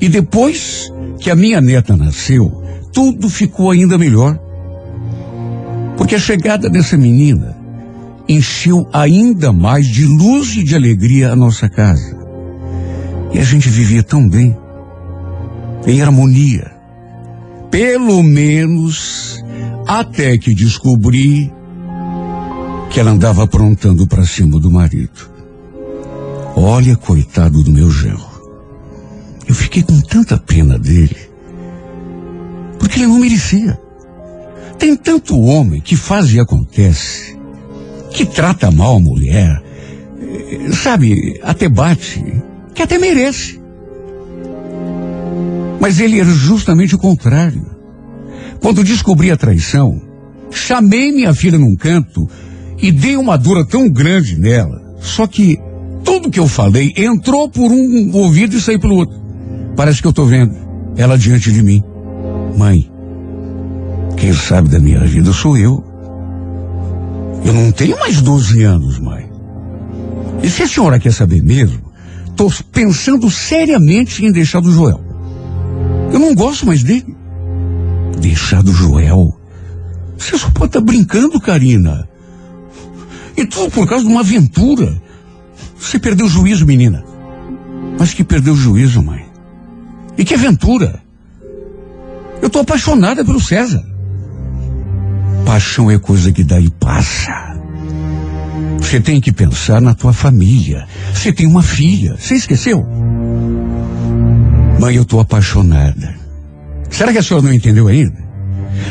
E depois que a minha neta nasceu, tudo ficou ainda melhor. Porque a chegada dessa menina encheu ainda mais de luz e de alegria a nossa casa. E a gente vivia tão bem, em harmonia. Pelo menos até que descobri que ela andava aprontando para cima do marido. Olha, coitado do meu genro. Eu fiquei com tanta pena dele. Porque ele não merecia. Tem tanto homem que faz e acontece, que trata mal a mulher, sabe, até bate, que até merece. Mas ele era justamente o contrário. Quando descobri a traição, chamei minha filha num canto e dei uma dura tão grande nela. Só que tudo que eu falei entrou por um ouvido e saiu pelo outro. Parece que eu tô vendo ela diante de mim. Mãe, quem sabe da minha vida sou eu. Eu não tenho mais 12 anos, mãe. E se a senhora quer saber mesmo, tô pensando seriamente em deixar do Joel. Eu não gosto mais dele. Deixar do Joel? Você só pode estar brincando, Karina. E tudo por causa de uma aventura. Você perdeu o juízo, menina. Mas que perdeu o juízo, mãe. E que aventura. Eu tô apaixonada pelo César. Paixão é coisa que dá e passa. Você tem que pensar na tua família. Você tem uma filha. Você esqueceu? Mãe, eu tô apaixonada. Será que a senhora não entendeu ainda?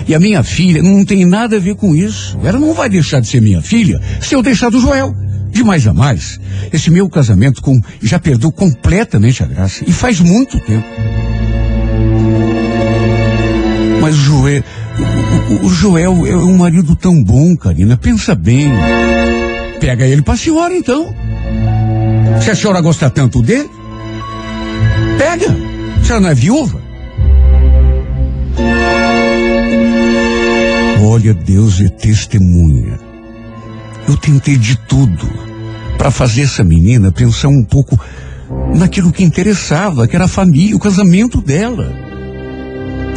E a minha filha não tem nada a ver com isso. Ela não vai deixar de ser minha filha se eu deixar do Joel. De mais a mais, esse meu casamento com já perdeu completamente a graça. E faz muito tempo. Mas o Joel, o, o- o Joel é um marido tão bom, Karina. Pensa bem. Pega ele pra senhora, então. Se a senhora gosta tanto dele, pega. A senhora não é viúva? Olha, Deus é testemunha. Eu tentei de tudo para fazer essa menina pensar um pouco naquilo que interessava, que era a família, o casamento dela.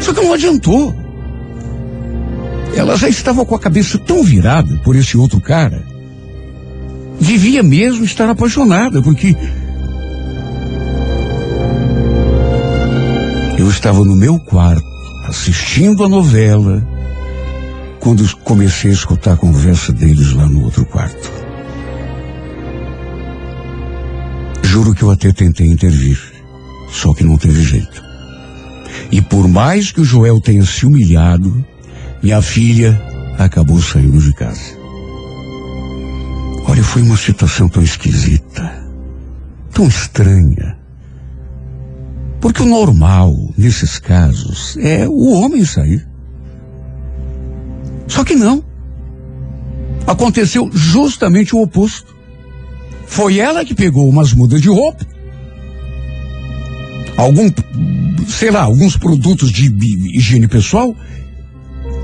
Só que não adiantou. Ela já estava com a cabeça tão virada por esse outro cara. Devia mesmo estar apaixonada, porque eu estava no meu quarto assistindo a novela quando comecei a escutar a conversa deles lá no outro quarto. Juro que eu até tentei intervir, só que não teve jeito. E por mais que o Joel tenha se humilhado, minha filha acabou saindo de casa. Olha, foi uma situação tão esquisita, tão estranha. Porque o normal, nesses casos, é o homem sair. Só que não. Aconteceu justamente o oposto. Foi ela que pegou umas mudas de roupa, algum, sei lá, alguns produtos de higiene pessoal,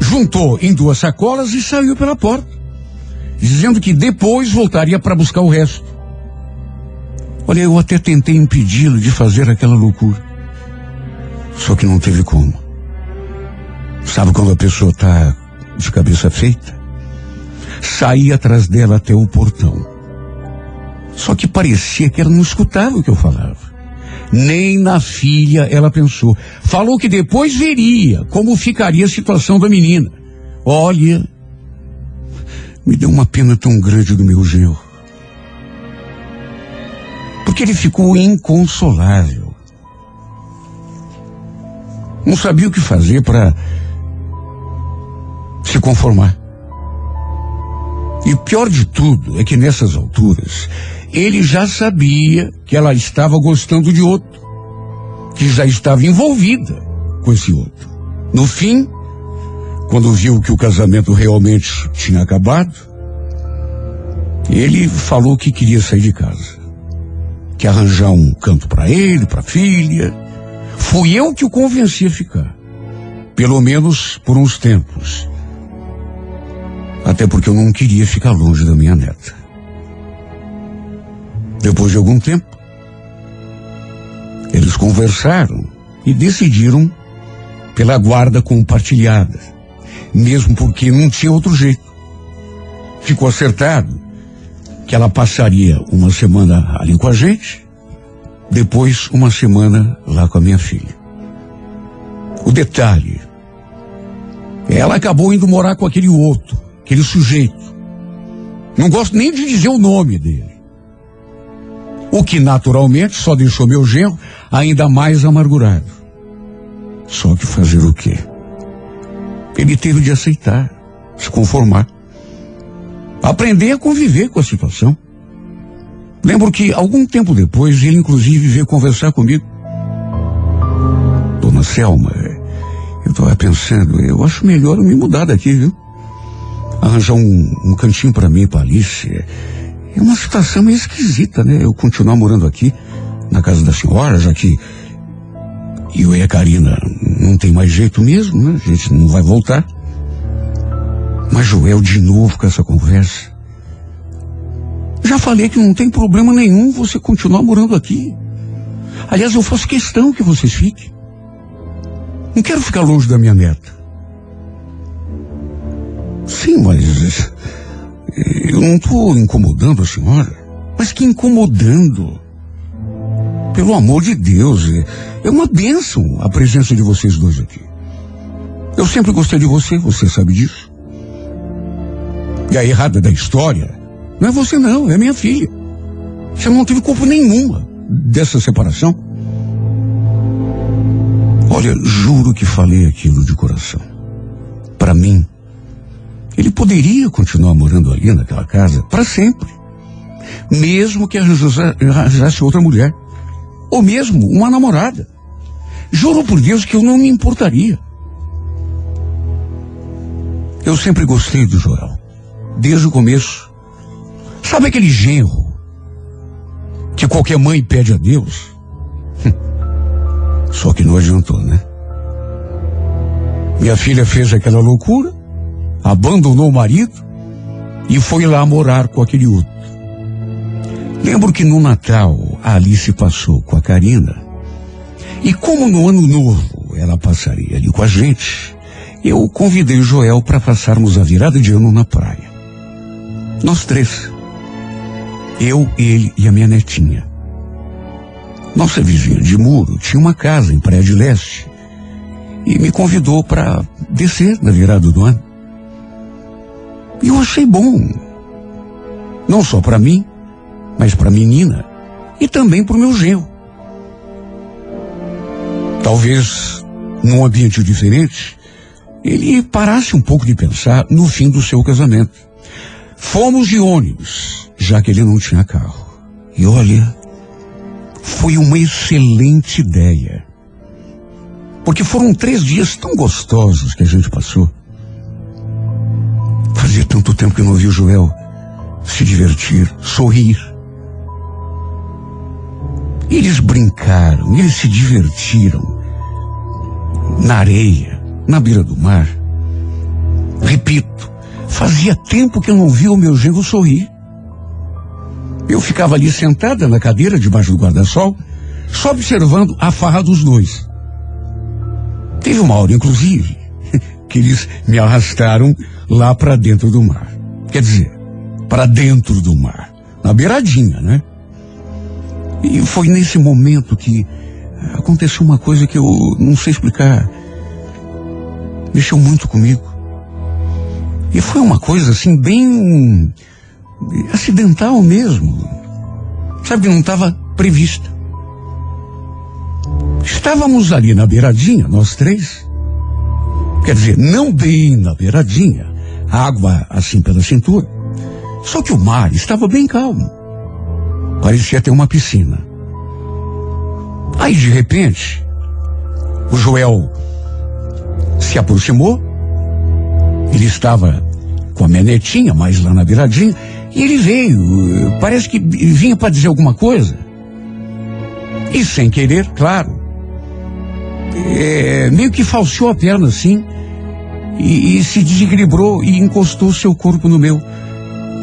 juntou em duas sacolas e saiu pela porta, dizendo que depois voltaria para buscar o resto. Olha, eu até tentei impedi-lo de fazer aquela loucura. Só que não teve como. Sabe quando a pessoa está de cabeça feita? Saí atrás dela até o portão. Só que parecia que ela não escutava o que eu falava. Nem na filha ela pensou. Falou que depois veria como ficaria a situação da menina. Olha, me deu uma pena tão grande do meu genro. Porque ele ficou inconsolável. Não sabia o que fazer para se conformar. E o pior de tudo é que nessas alturas, ele já sabia que ela estava gostando de outro, que já estava envolvida com esse outro. No fim, quando viu que o casamento realmente tinha acabado, ele falou que queria sair de casa, que arranjar um canto para ele, para a filha. Fui eu que o convenci a ficar, pelo menos por uns tempos. Até porque eu não queria ficar longe da minha neta. Depois de algum tempo, eles conversaram e decidiram pela guarda compartilhada. mesmo porque não tinha outro jeito. Ficou acertado que ela passaria uma semana ali com a gente, depois uma semana lá com a minha filha. O detalhe, ela acabou indo morar com aquele outro, aquele sujeito. Não gosto nem de dizer o nome dele. O que naturalmente só deixou meu genro ainda mais amargurado. Só que fazer o quê? Ele teve de aceitar, se conformar. Aprender a conviver com a situação. Lembro que algum tempo depois ele inclusive veio conversar comigo. Dona Selma, eu estava pensando, eu acho melhor eu me mudar daqui, viu? Arranjar um, um cantinho para mim, para Alice. É uma situação meio esquisita, né? Eu continuar morando aqui, na casa da senhora, já que eu e a Karina não tem mais jeito mesmo, né? A gente não vai voltar. Mas Joel, de novo com essa conversa. Já falei que não tem problema nenhum você continuar morando aqui. Aliás, eu faço questão que vocês fiquem. Não quero ficar longe da minha neta. Sim, mas eu não estou incomodando a senhora. Mas que incomodando? Pelo amor de Deus, é, é uma bênção a presença de vocês dois aqui. Eu sempre gostei de você, você sabe disso. E a errada da história não é você não, é minha filha. Você não teve culpa nenhuma dessa separação. Olha, juro que falei aquilo de coração. Para mim, ele poderia continuar morando ali naquela casa para sempre. Mesmo que arranjasse outra mulher. Ou mesmo uma namorada. Juro por Deus que eu não me importaria. Eu sempre gostei do Joel. Desde o começo. Sabe aquele genro que qualquer mãe pede a Deus? Hum. Só que não adiantou, né? Minha filha fez aquela loucura, abandonou o marido e foi lá morar com aquele outro. Lembro que no Natal a Alice passou com a Karina. E como no ano novo ela passaria ali com a gente, eu convidei o Joel para passarmos a virada de ano na praia. Nós três. Eu, ele e a minha netinha. Nossa vizinha de muro tinha uma casa em Praia de Leste e me convidou para descer na virada do ano. E eu achei bom. Não só para mim, mas para a menina e também para o meu genro. Talvez num ambiente diferente, ele parasse um pouco de pensar no fim do seu casamento. Fomos de ônibus, já que ele não tinha carro. E olha, foi uma excelente ideia. Porque foram três dias tão gostosos que a gente passou. Fazia tanto tempo que eu não vi o Joel se divertir, sorrir. Eles brincaram, eles se divertiram na areia, na beira do mar. Repito, fazia tempo que eu não via o meu genro sorrir. Eu ficava ali sentada na cadeira debaixo do guarda-sol, só observando a farra dos dois. Teve uma hora, inclusive, que eles me arrastaram lá para dentro do mar. Quer dizer, para dentro do mar, na beiradinha, né? E foi nesse momento que aconteceu uma coisa que eu não sei explicar. Mexeu muito comigo. E foi uma coisa assim, bem acidental mesmo. Sabe, não estava prevista. Estávamos ali na beiradinha, nós três. Quer dizer, não bem na beiradinha, água assim pela cintura. Só que o mar estava bem calmo. Parecia ter uma piscina. Aí, de repente, o Joel se aproximou. Ele estava com a menetinha mais lá na beiradinha. E ele veio, parece que vinha para dizer alguma coisa. E sem querer, claro. É, meio que falseou a perna assim. E, e se desequilibrou e encostou seu corpo no meu.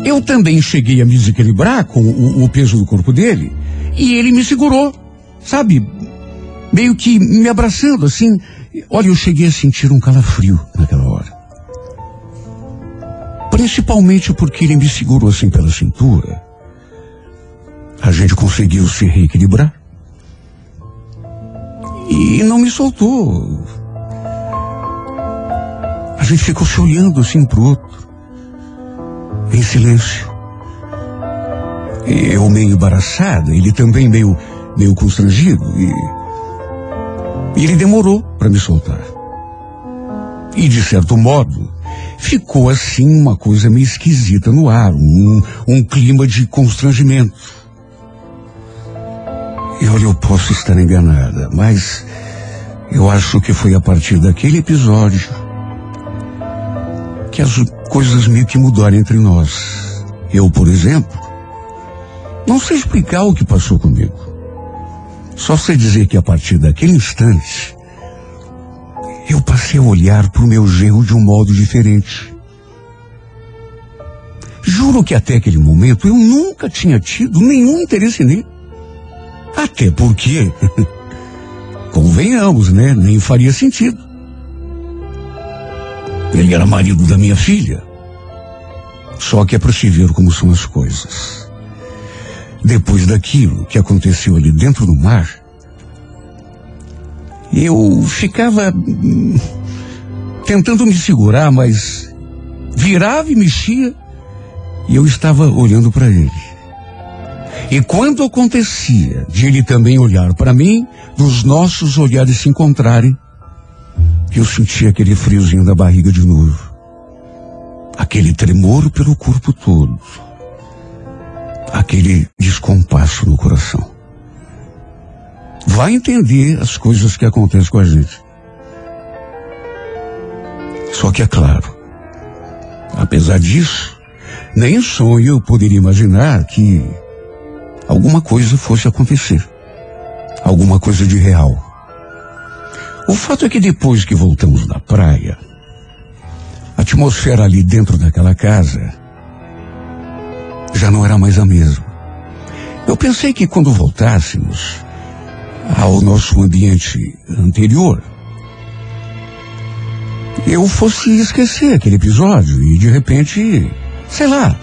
Eu também cheguei a me desequilibrar com o, o peso do corpo dele. E ele me segurou, sabe? Meio que me abraçando assim. Olha, eu cheguei a sentir um calafrio naquela hora. Principalmente porque ele me segurou assim pela cintura. A gente conseguiu se reequilibrar. E não me soltou. A gente ficou se olhando assim pro outro. Em silêncio. Eu meio embaraçada, ele também meio, meio constrangido. E, e ele demorou para me soltar. E de certo modo, ficou assim uma coisa meio esquisita no ar, um, um clima de constrangimento. E olha, eu posso estar enganada, mas eu acho que foi a partir daquele episódio que as coisas meio que mudaram entre nós. Eu, por exemplo, não sei explicar o que passou comigo. Só sei dizer que a partir daquele instante, eu passei a olhar para o meu genro de um modo diferente. Juro que até aquele momento eu nunca tinha tido nenhum interesse nele. Até porque, convenhamos, né? Nem faria sentido. Ele era marido da minha filha. Só que é para se ver como são as coisas. Depois daquilo que aconteceu ali dentro do mar, eu ficava hum, tentando me segurar, mas virava e mexia e eu estava olhando para ele. E quando acontecia de ele também olhar para mim, dos nossos olhares se encontrarem, eu sentia aquele friozinho da barriga de novo. Aquele tremor pelo corpo todo. Aquele descompasso no coração. Vai entender as coisas que acontecem com a gente. Só que é claro, apesar disso, nem em sonho eu poderia imaginar que alguma coisa fosse acontecer. Alguma coisa de real. O fato é que depois que voltamos da praia, a atmosfera ali dentro daquela casa já não era mais a mesma. Eu pensei que quando voltássemos ao nosso ambiente anterior, eu fosse esquecer aquele episódio e de repente, sei lá,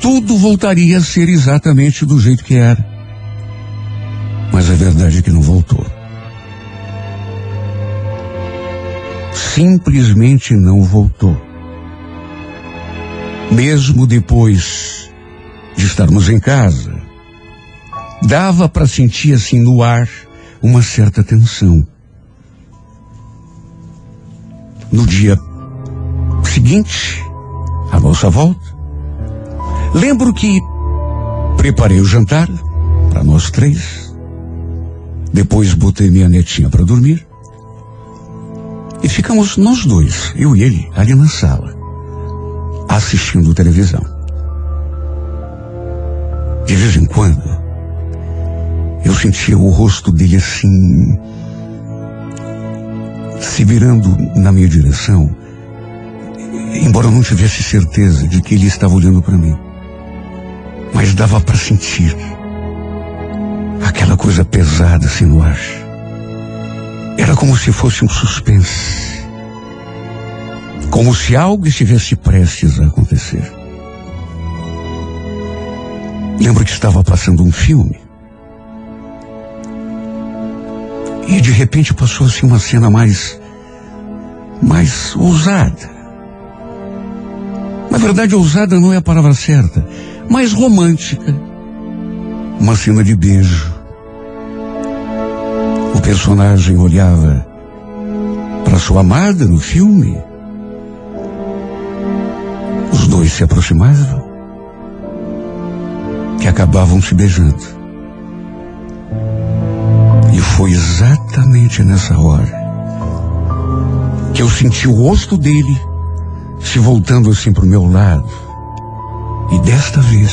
tudo voltaria a ser exatamente do jeito que era. Mas a verdade é que não voltou. Simplesmente não voltou. Mesmo depois de estarmos em casa, dava para sentir assim no ar uma certa tensão. No dia seguinte, à nossa volta, lembro que preparei o jantar para nós três. Depois botei minha netinha para dormir. E ficamos nós dois, eu e ele, ali na sala, assistindo televisão. De vez em quando, eu sentia o rosto dele assim, se virando na minha direção, embora eu não tivesse certeza de que ele estava olhando para mim. Mas dava para sentir aquela coisa pesada assim no ar. Era como se fosse um suspense. Como se algo estivesse prestes a acontecer. Lembro que estava passando um filme. E de repente passou assim uma cena mais. mais ousada. Na verdade, ousada não é a palavra certa, mais romântica. Uma cena de beijo. O personagem olhava para sua amada no filme. Os dois se aproximavam, que acabavam se beijando. E foi exatamente nessa hora que eu senti o rosto dele se voltando assim para o meu lado. E desta vez,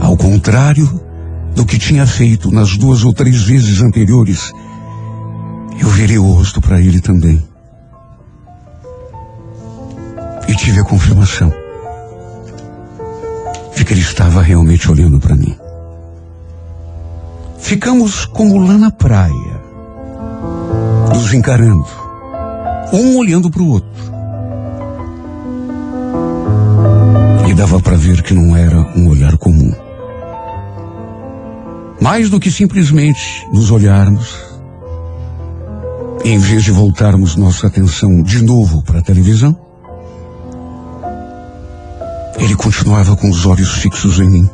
ao contrário do que tinha feito nas duas ou três vezes anteriores, eu virei o rosto para ele também. E tive a confirmação de que ele estava realmente olhando para mim. Ficamos como lá na praia, nos encarando, um olhando para o outro. E dava para ver que não era um olhar comum. Mais do que simplesmente nos olharmos, em vez de voltarmos nossa atenção de novo para a televisão, ele continuava com os olhos fixos em mim.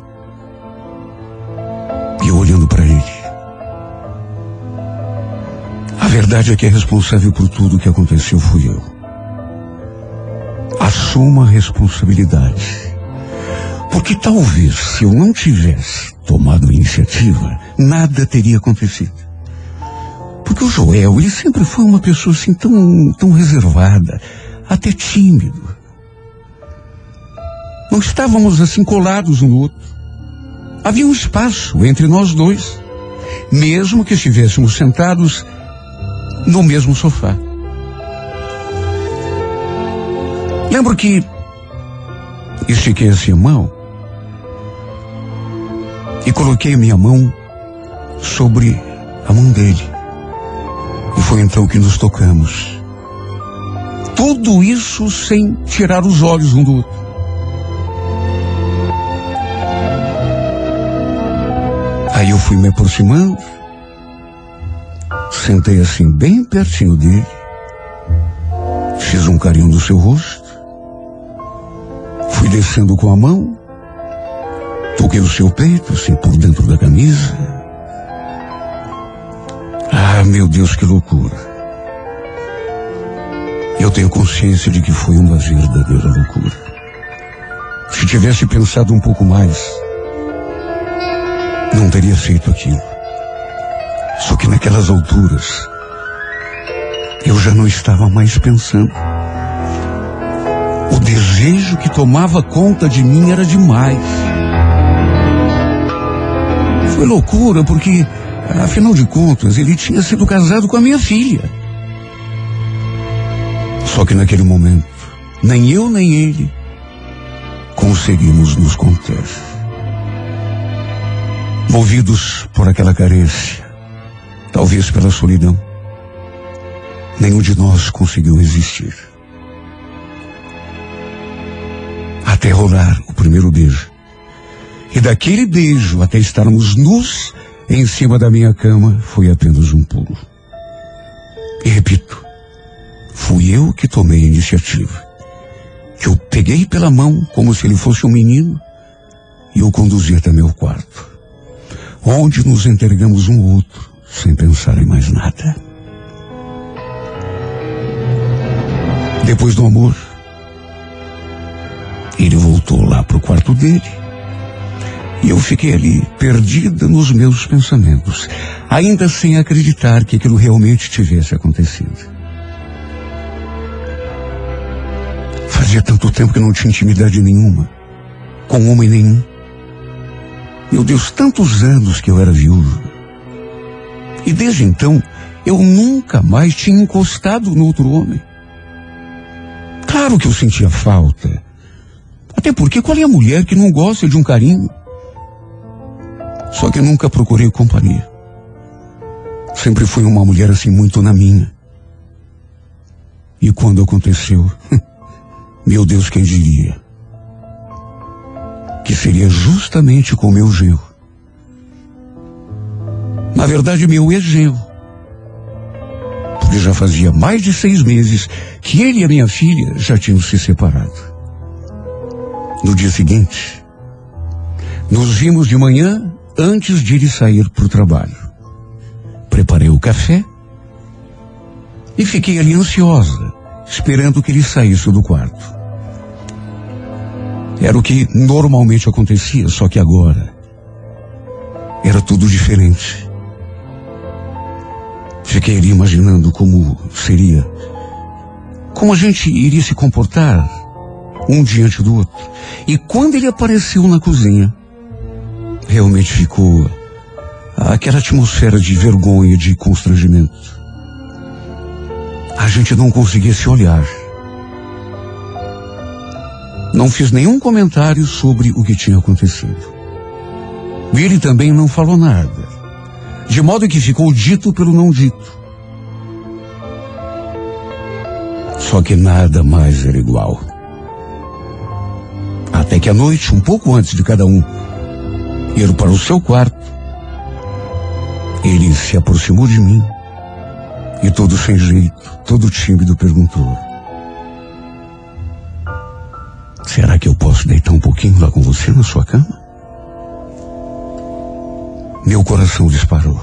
E eu olhando para ele. A verdade é que a responsável por tudo o que aconteceu fui eu. Assuma a responsabilidade. Porque talvez se eu não tivesse tomado iniciativa, nada teria acontecido. Porque o Joel, ele sempre foi uma pessoa assim tão, tão reservada, até tímido. Não estávamos assim colados um no outro. Havia um espaço entre nós dois, mesmo que estivéssemos sentados no mesmo sofá. Lembro que estiquei assim a mão e coloquei minha mão sobre a mão dele. E foi então que nos tocamos. Tudo isso sem tirar os olhos um do outro. Aí eu fui me aproximando, sentei assim bem pertinho dele, fiz um carinho no seu rosto, fui descendo com a mão, toquei o seu peito, assim por dentro da camisa. Ah, meu Deus, que loucura. Eu tenho consciência de que foi uma verdadeira loucura. Se tivesse pensado um pouco mais, não teria feito aquilo. Só que naquelas alturas, eu já não estava mais pensando. O desejo que tomava conta de mim era demais. Foi loucura porque, afinal de contas, ele tinha sido casado com a minha filha. Só que naquele momento, nem eu nem ele conseguimos nos conter. Movidos por aquela carência, talvez pela solidão, nenhum de nós conseguiu resistir. Até rolar o primeiro beijo. E daquele beijo até estarmos nus em cima da minha cama foi apenas um pulo. E repito, fui eu que tomei a iniciativa. Que eu peguei pela mão como se ele fosse um menino e o conduzi até meu quarto onde nos entregamos um ao outro, sem pensar em mais nada. Depois do amor, ele voltou lá para o quarto dele e eu fiquei ali, perdida nos meus pensamentos, ainda sem acreditar que aquilo realmente tivesse acontecido. Fazia tanto tempo que não tinha intimidade nenhuma, com homem nenhum. Meu Deus, tantos anos que eu era viúvo. E desde então, eu nunca mais tinha encostado no outro homem. Claro que eu sentia falta. Até porque qual é a mulher que não gosta de um carinho? Só que nunca procurei companhia. Sempre fui uma mulher assim muito na minha. E quando aconteceu, meu Deus, quem diria? que seria justamente com meu genro. Na verdade, meu ex-genro. Porque já fazia mais de seis meses que ele e a minha filha já tinham se separado. No dia seguinte, nos vimos de manhã antes de ele sair para o trabalho. Preparei o café e fiquei ali ansiosa, esperando que ele saísse do quarto. Era o que normalmente acontecia, só que agora era tudo diferente. Fiquei ali imaginando como seria, como a gente iria se comportar um diante do outro. E quando ele apareceu na cozinha, realmente ficou aquela atmosfera de vergonha, de constrangimento. A gente não conseguia se olhar. Não fiz nenhum comentário sobre o que tinha acontecido. Ele também não falou nada. De modo que ficou dito pelo não dito. Só que nada mais era igual. Até que à noite, um pouco antes de cada um ir para o seu quarto, ele se aproximou de mim e todo sem jeito, todo tímido perguntou: Será que eu posso deitar um pouquinho lá com você na sua cama? Meu coração disparou.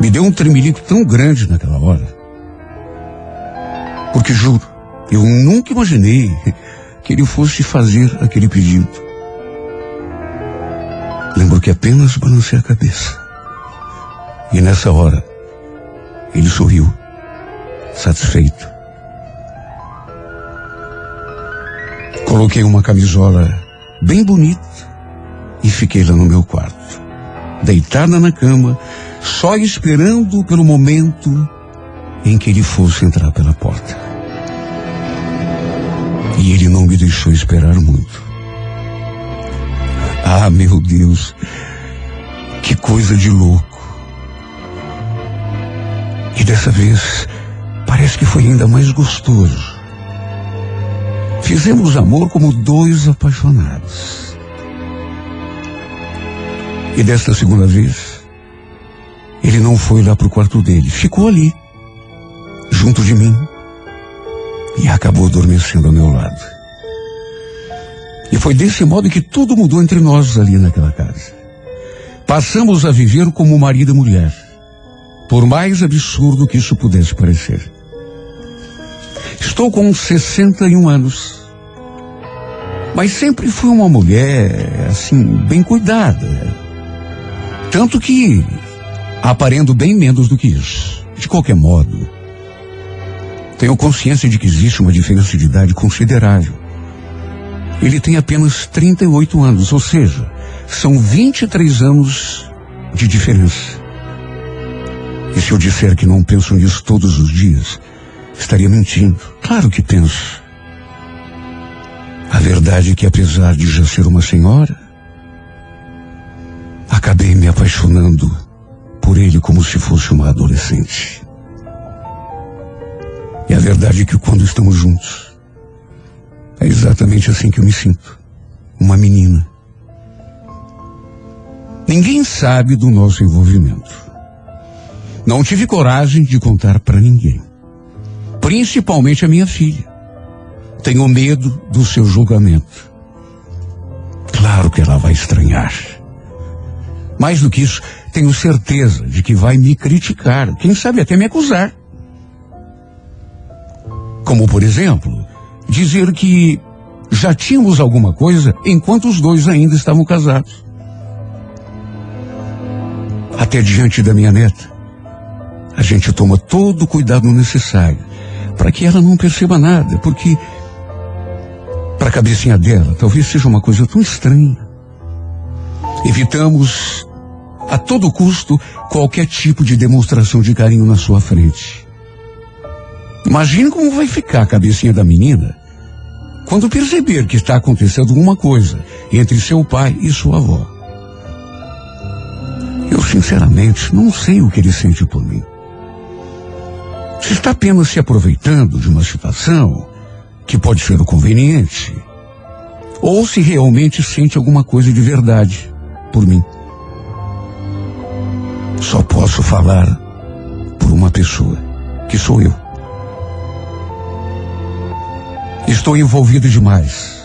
Me deu um tremelico tão grande naquela hora. Porque juro, eu nunca imaginei que ele fosse fazer aquele pedido. Lembro que apenas balancei a cabeça. E nessa hora, ele sorriu, satisfeito. Coloquei uma camisola bem bonita e fiquei lá no meu quarto, deitada na cama, só esperando pelo momento em que ele fosse entrar pela porta. E ele não me deixou esperar muito. Ah, meu Deus, que coisa de louco. E dessa vez, parece que foi ainda mais gostoso. Fizemos amor como dois apaixonados. E desta segunda vez, ele não foi lá pro quarto dele, ficou ali, junto de mim, e acabou adormecendo ao meu lado. E foi desse modo que tudo mudou entre nós ali naquela casa. Passamos a viver como marido e mulher, por mais absurdo que isso pudesse parecer. Estou com 61 anos, mas sempre fui uma mulher, assim, bem cuidada. Tanto que aparendo bem menos do que isso. De qualquer modo, tenho consciência de que existe uma diferença de idade considerável. Ele tem apenas 38 anos, ou seja, são 23 anos de diferença. E se eu disser que não penso nisso todos os dias, estaria mentindo. Claro que penso. A verdade é que, apesar de já ser uma senhora, acabei me apaixonando por ele como se fosse uma adolescente. E a verdade é que quando estamos juntos, é exatamente assim que eu me sinto. Uma menina. Ninguém sabe do nosso envolvimento. Não tive coragem de contar para ninguém. Principalmente a minha filha. Tenho medo do seu julgamento. Claro que ela vai estranhar. Mais do que isso, tenho certeza de que vai me criticar, quem sabe até me acusar. Como, por exemplo, dizer que já tínhamos alguma coisa enquanto os dois ainda estavam casados. Até diante da minha neta, a gente toma todo o cuidado necessário para que ela não perceba nada, porque para a cabecinha dela talvez seja uma coisa tão estranha. Evitamos a todo custo qualquer tipo de demonstração de carinho na sua frente. Imagine como vai ficar a cabecinha da menina quando perceber que está acontecendo alguma coisa entre seu pai e sua avó. Eu sinceramente não sei o que ele sente por mim. Se está apenas se aproveitando de uma situação que pode ser o conveniente, ou se realmente sente alguma coisa de verdade por mim. Só posso falar por uma pessoa, que sou eu. Estou envolvido demais,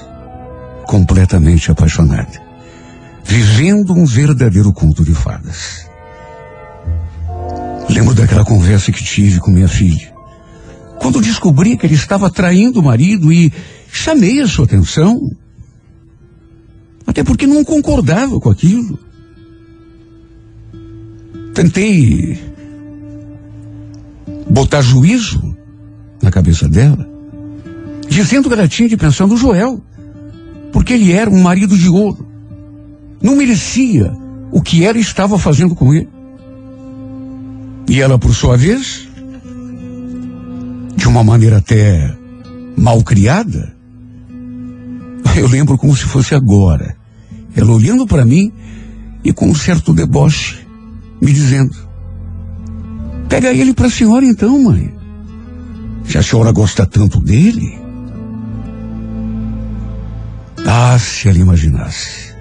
completamente apaixonado, vivendo um verdadeiro conto de fadas. Lembro daquela conversa que tive com minha filha, quando descobri que ele estava traindo o marido e chamei a sua atenção, até porque não concordava com aquilo. Tentei botar juízo na cabeça dela, dizendo que ela tinha de pensar no Joel, porque ele era um marido de ouro. Não merecia o que ela estava fazendo com ele. E ela, por sua vez, de uma maneira até mal criada, eu lembro como se fosse agora, ela olhando para mim e com um certo deboche, me dizendo: Pega ele para a senhora então, mãe. Se a senhora gosta tanto dele. Ah, se ela imaginasse.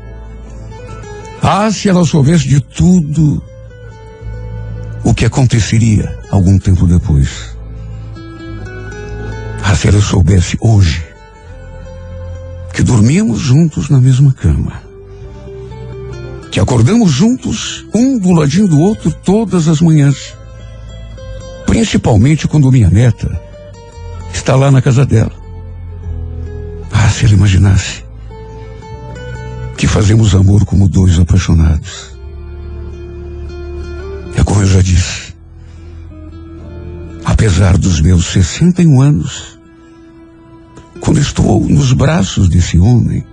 Ah, se ela soubesse de tudo o que aconteceria algum tempo depois. Ah, se ela soubesse hoje que dormíamos juntos na mesma cama. Que acordamos juntos, um do ladinho do outro, todas as manhãs. Principalmente quando minha neta está lá na casa dela. Ah, se ela imaginasse fazemos amor como dois apaixonados. É como eu já disse. Apesar dos meus 61 anos, quando estou nos braços desse homem,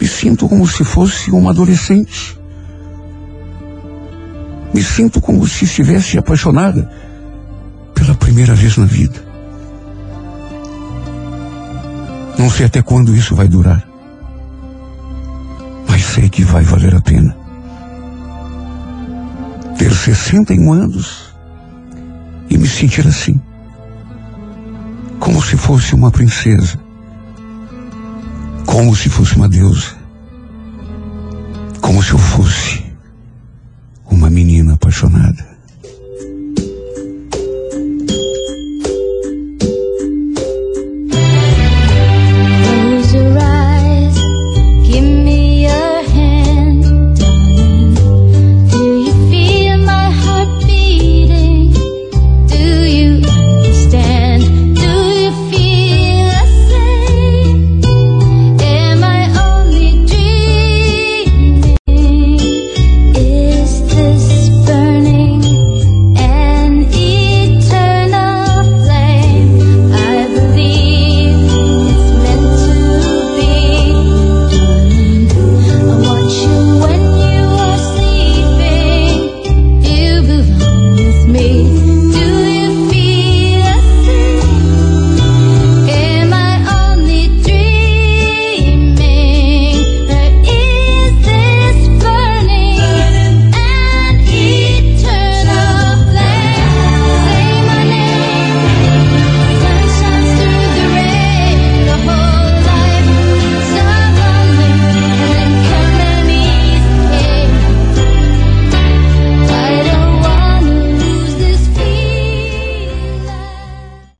me sinto como se fosse uma adolescente. Me sinto como se estivesse apaixonada pela primeira vez na vida. Não sei até quando isso vai durar, sei que vai valer a pena. Ter 61 anos e me sentir assim, como se fosse uma princesa, como se fosse uma deusa, como se eu fosse uma menina apaixonada.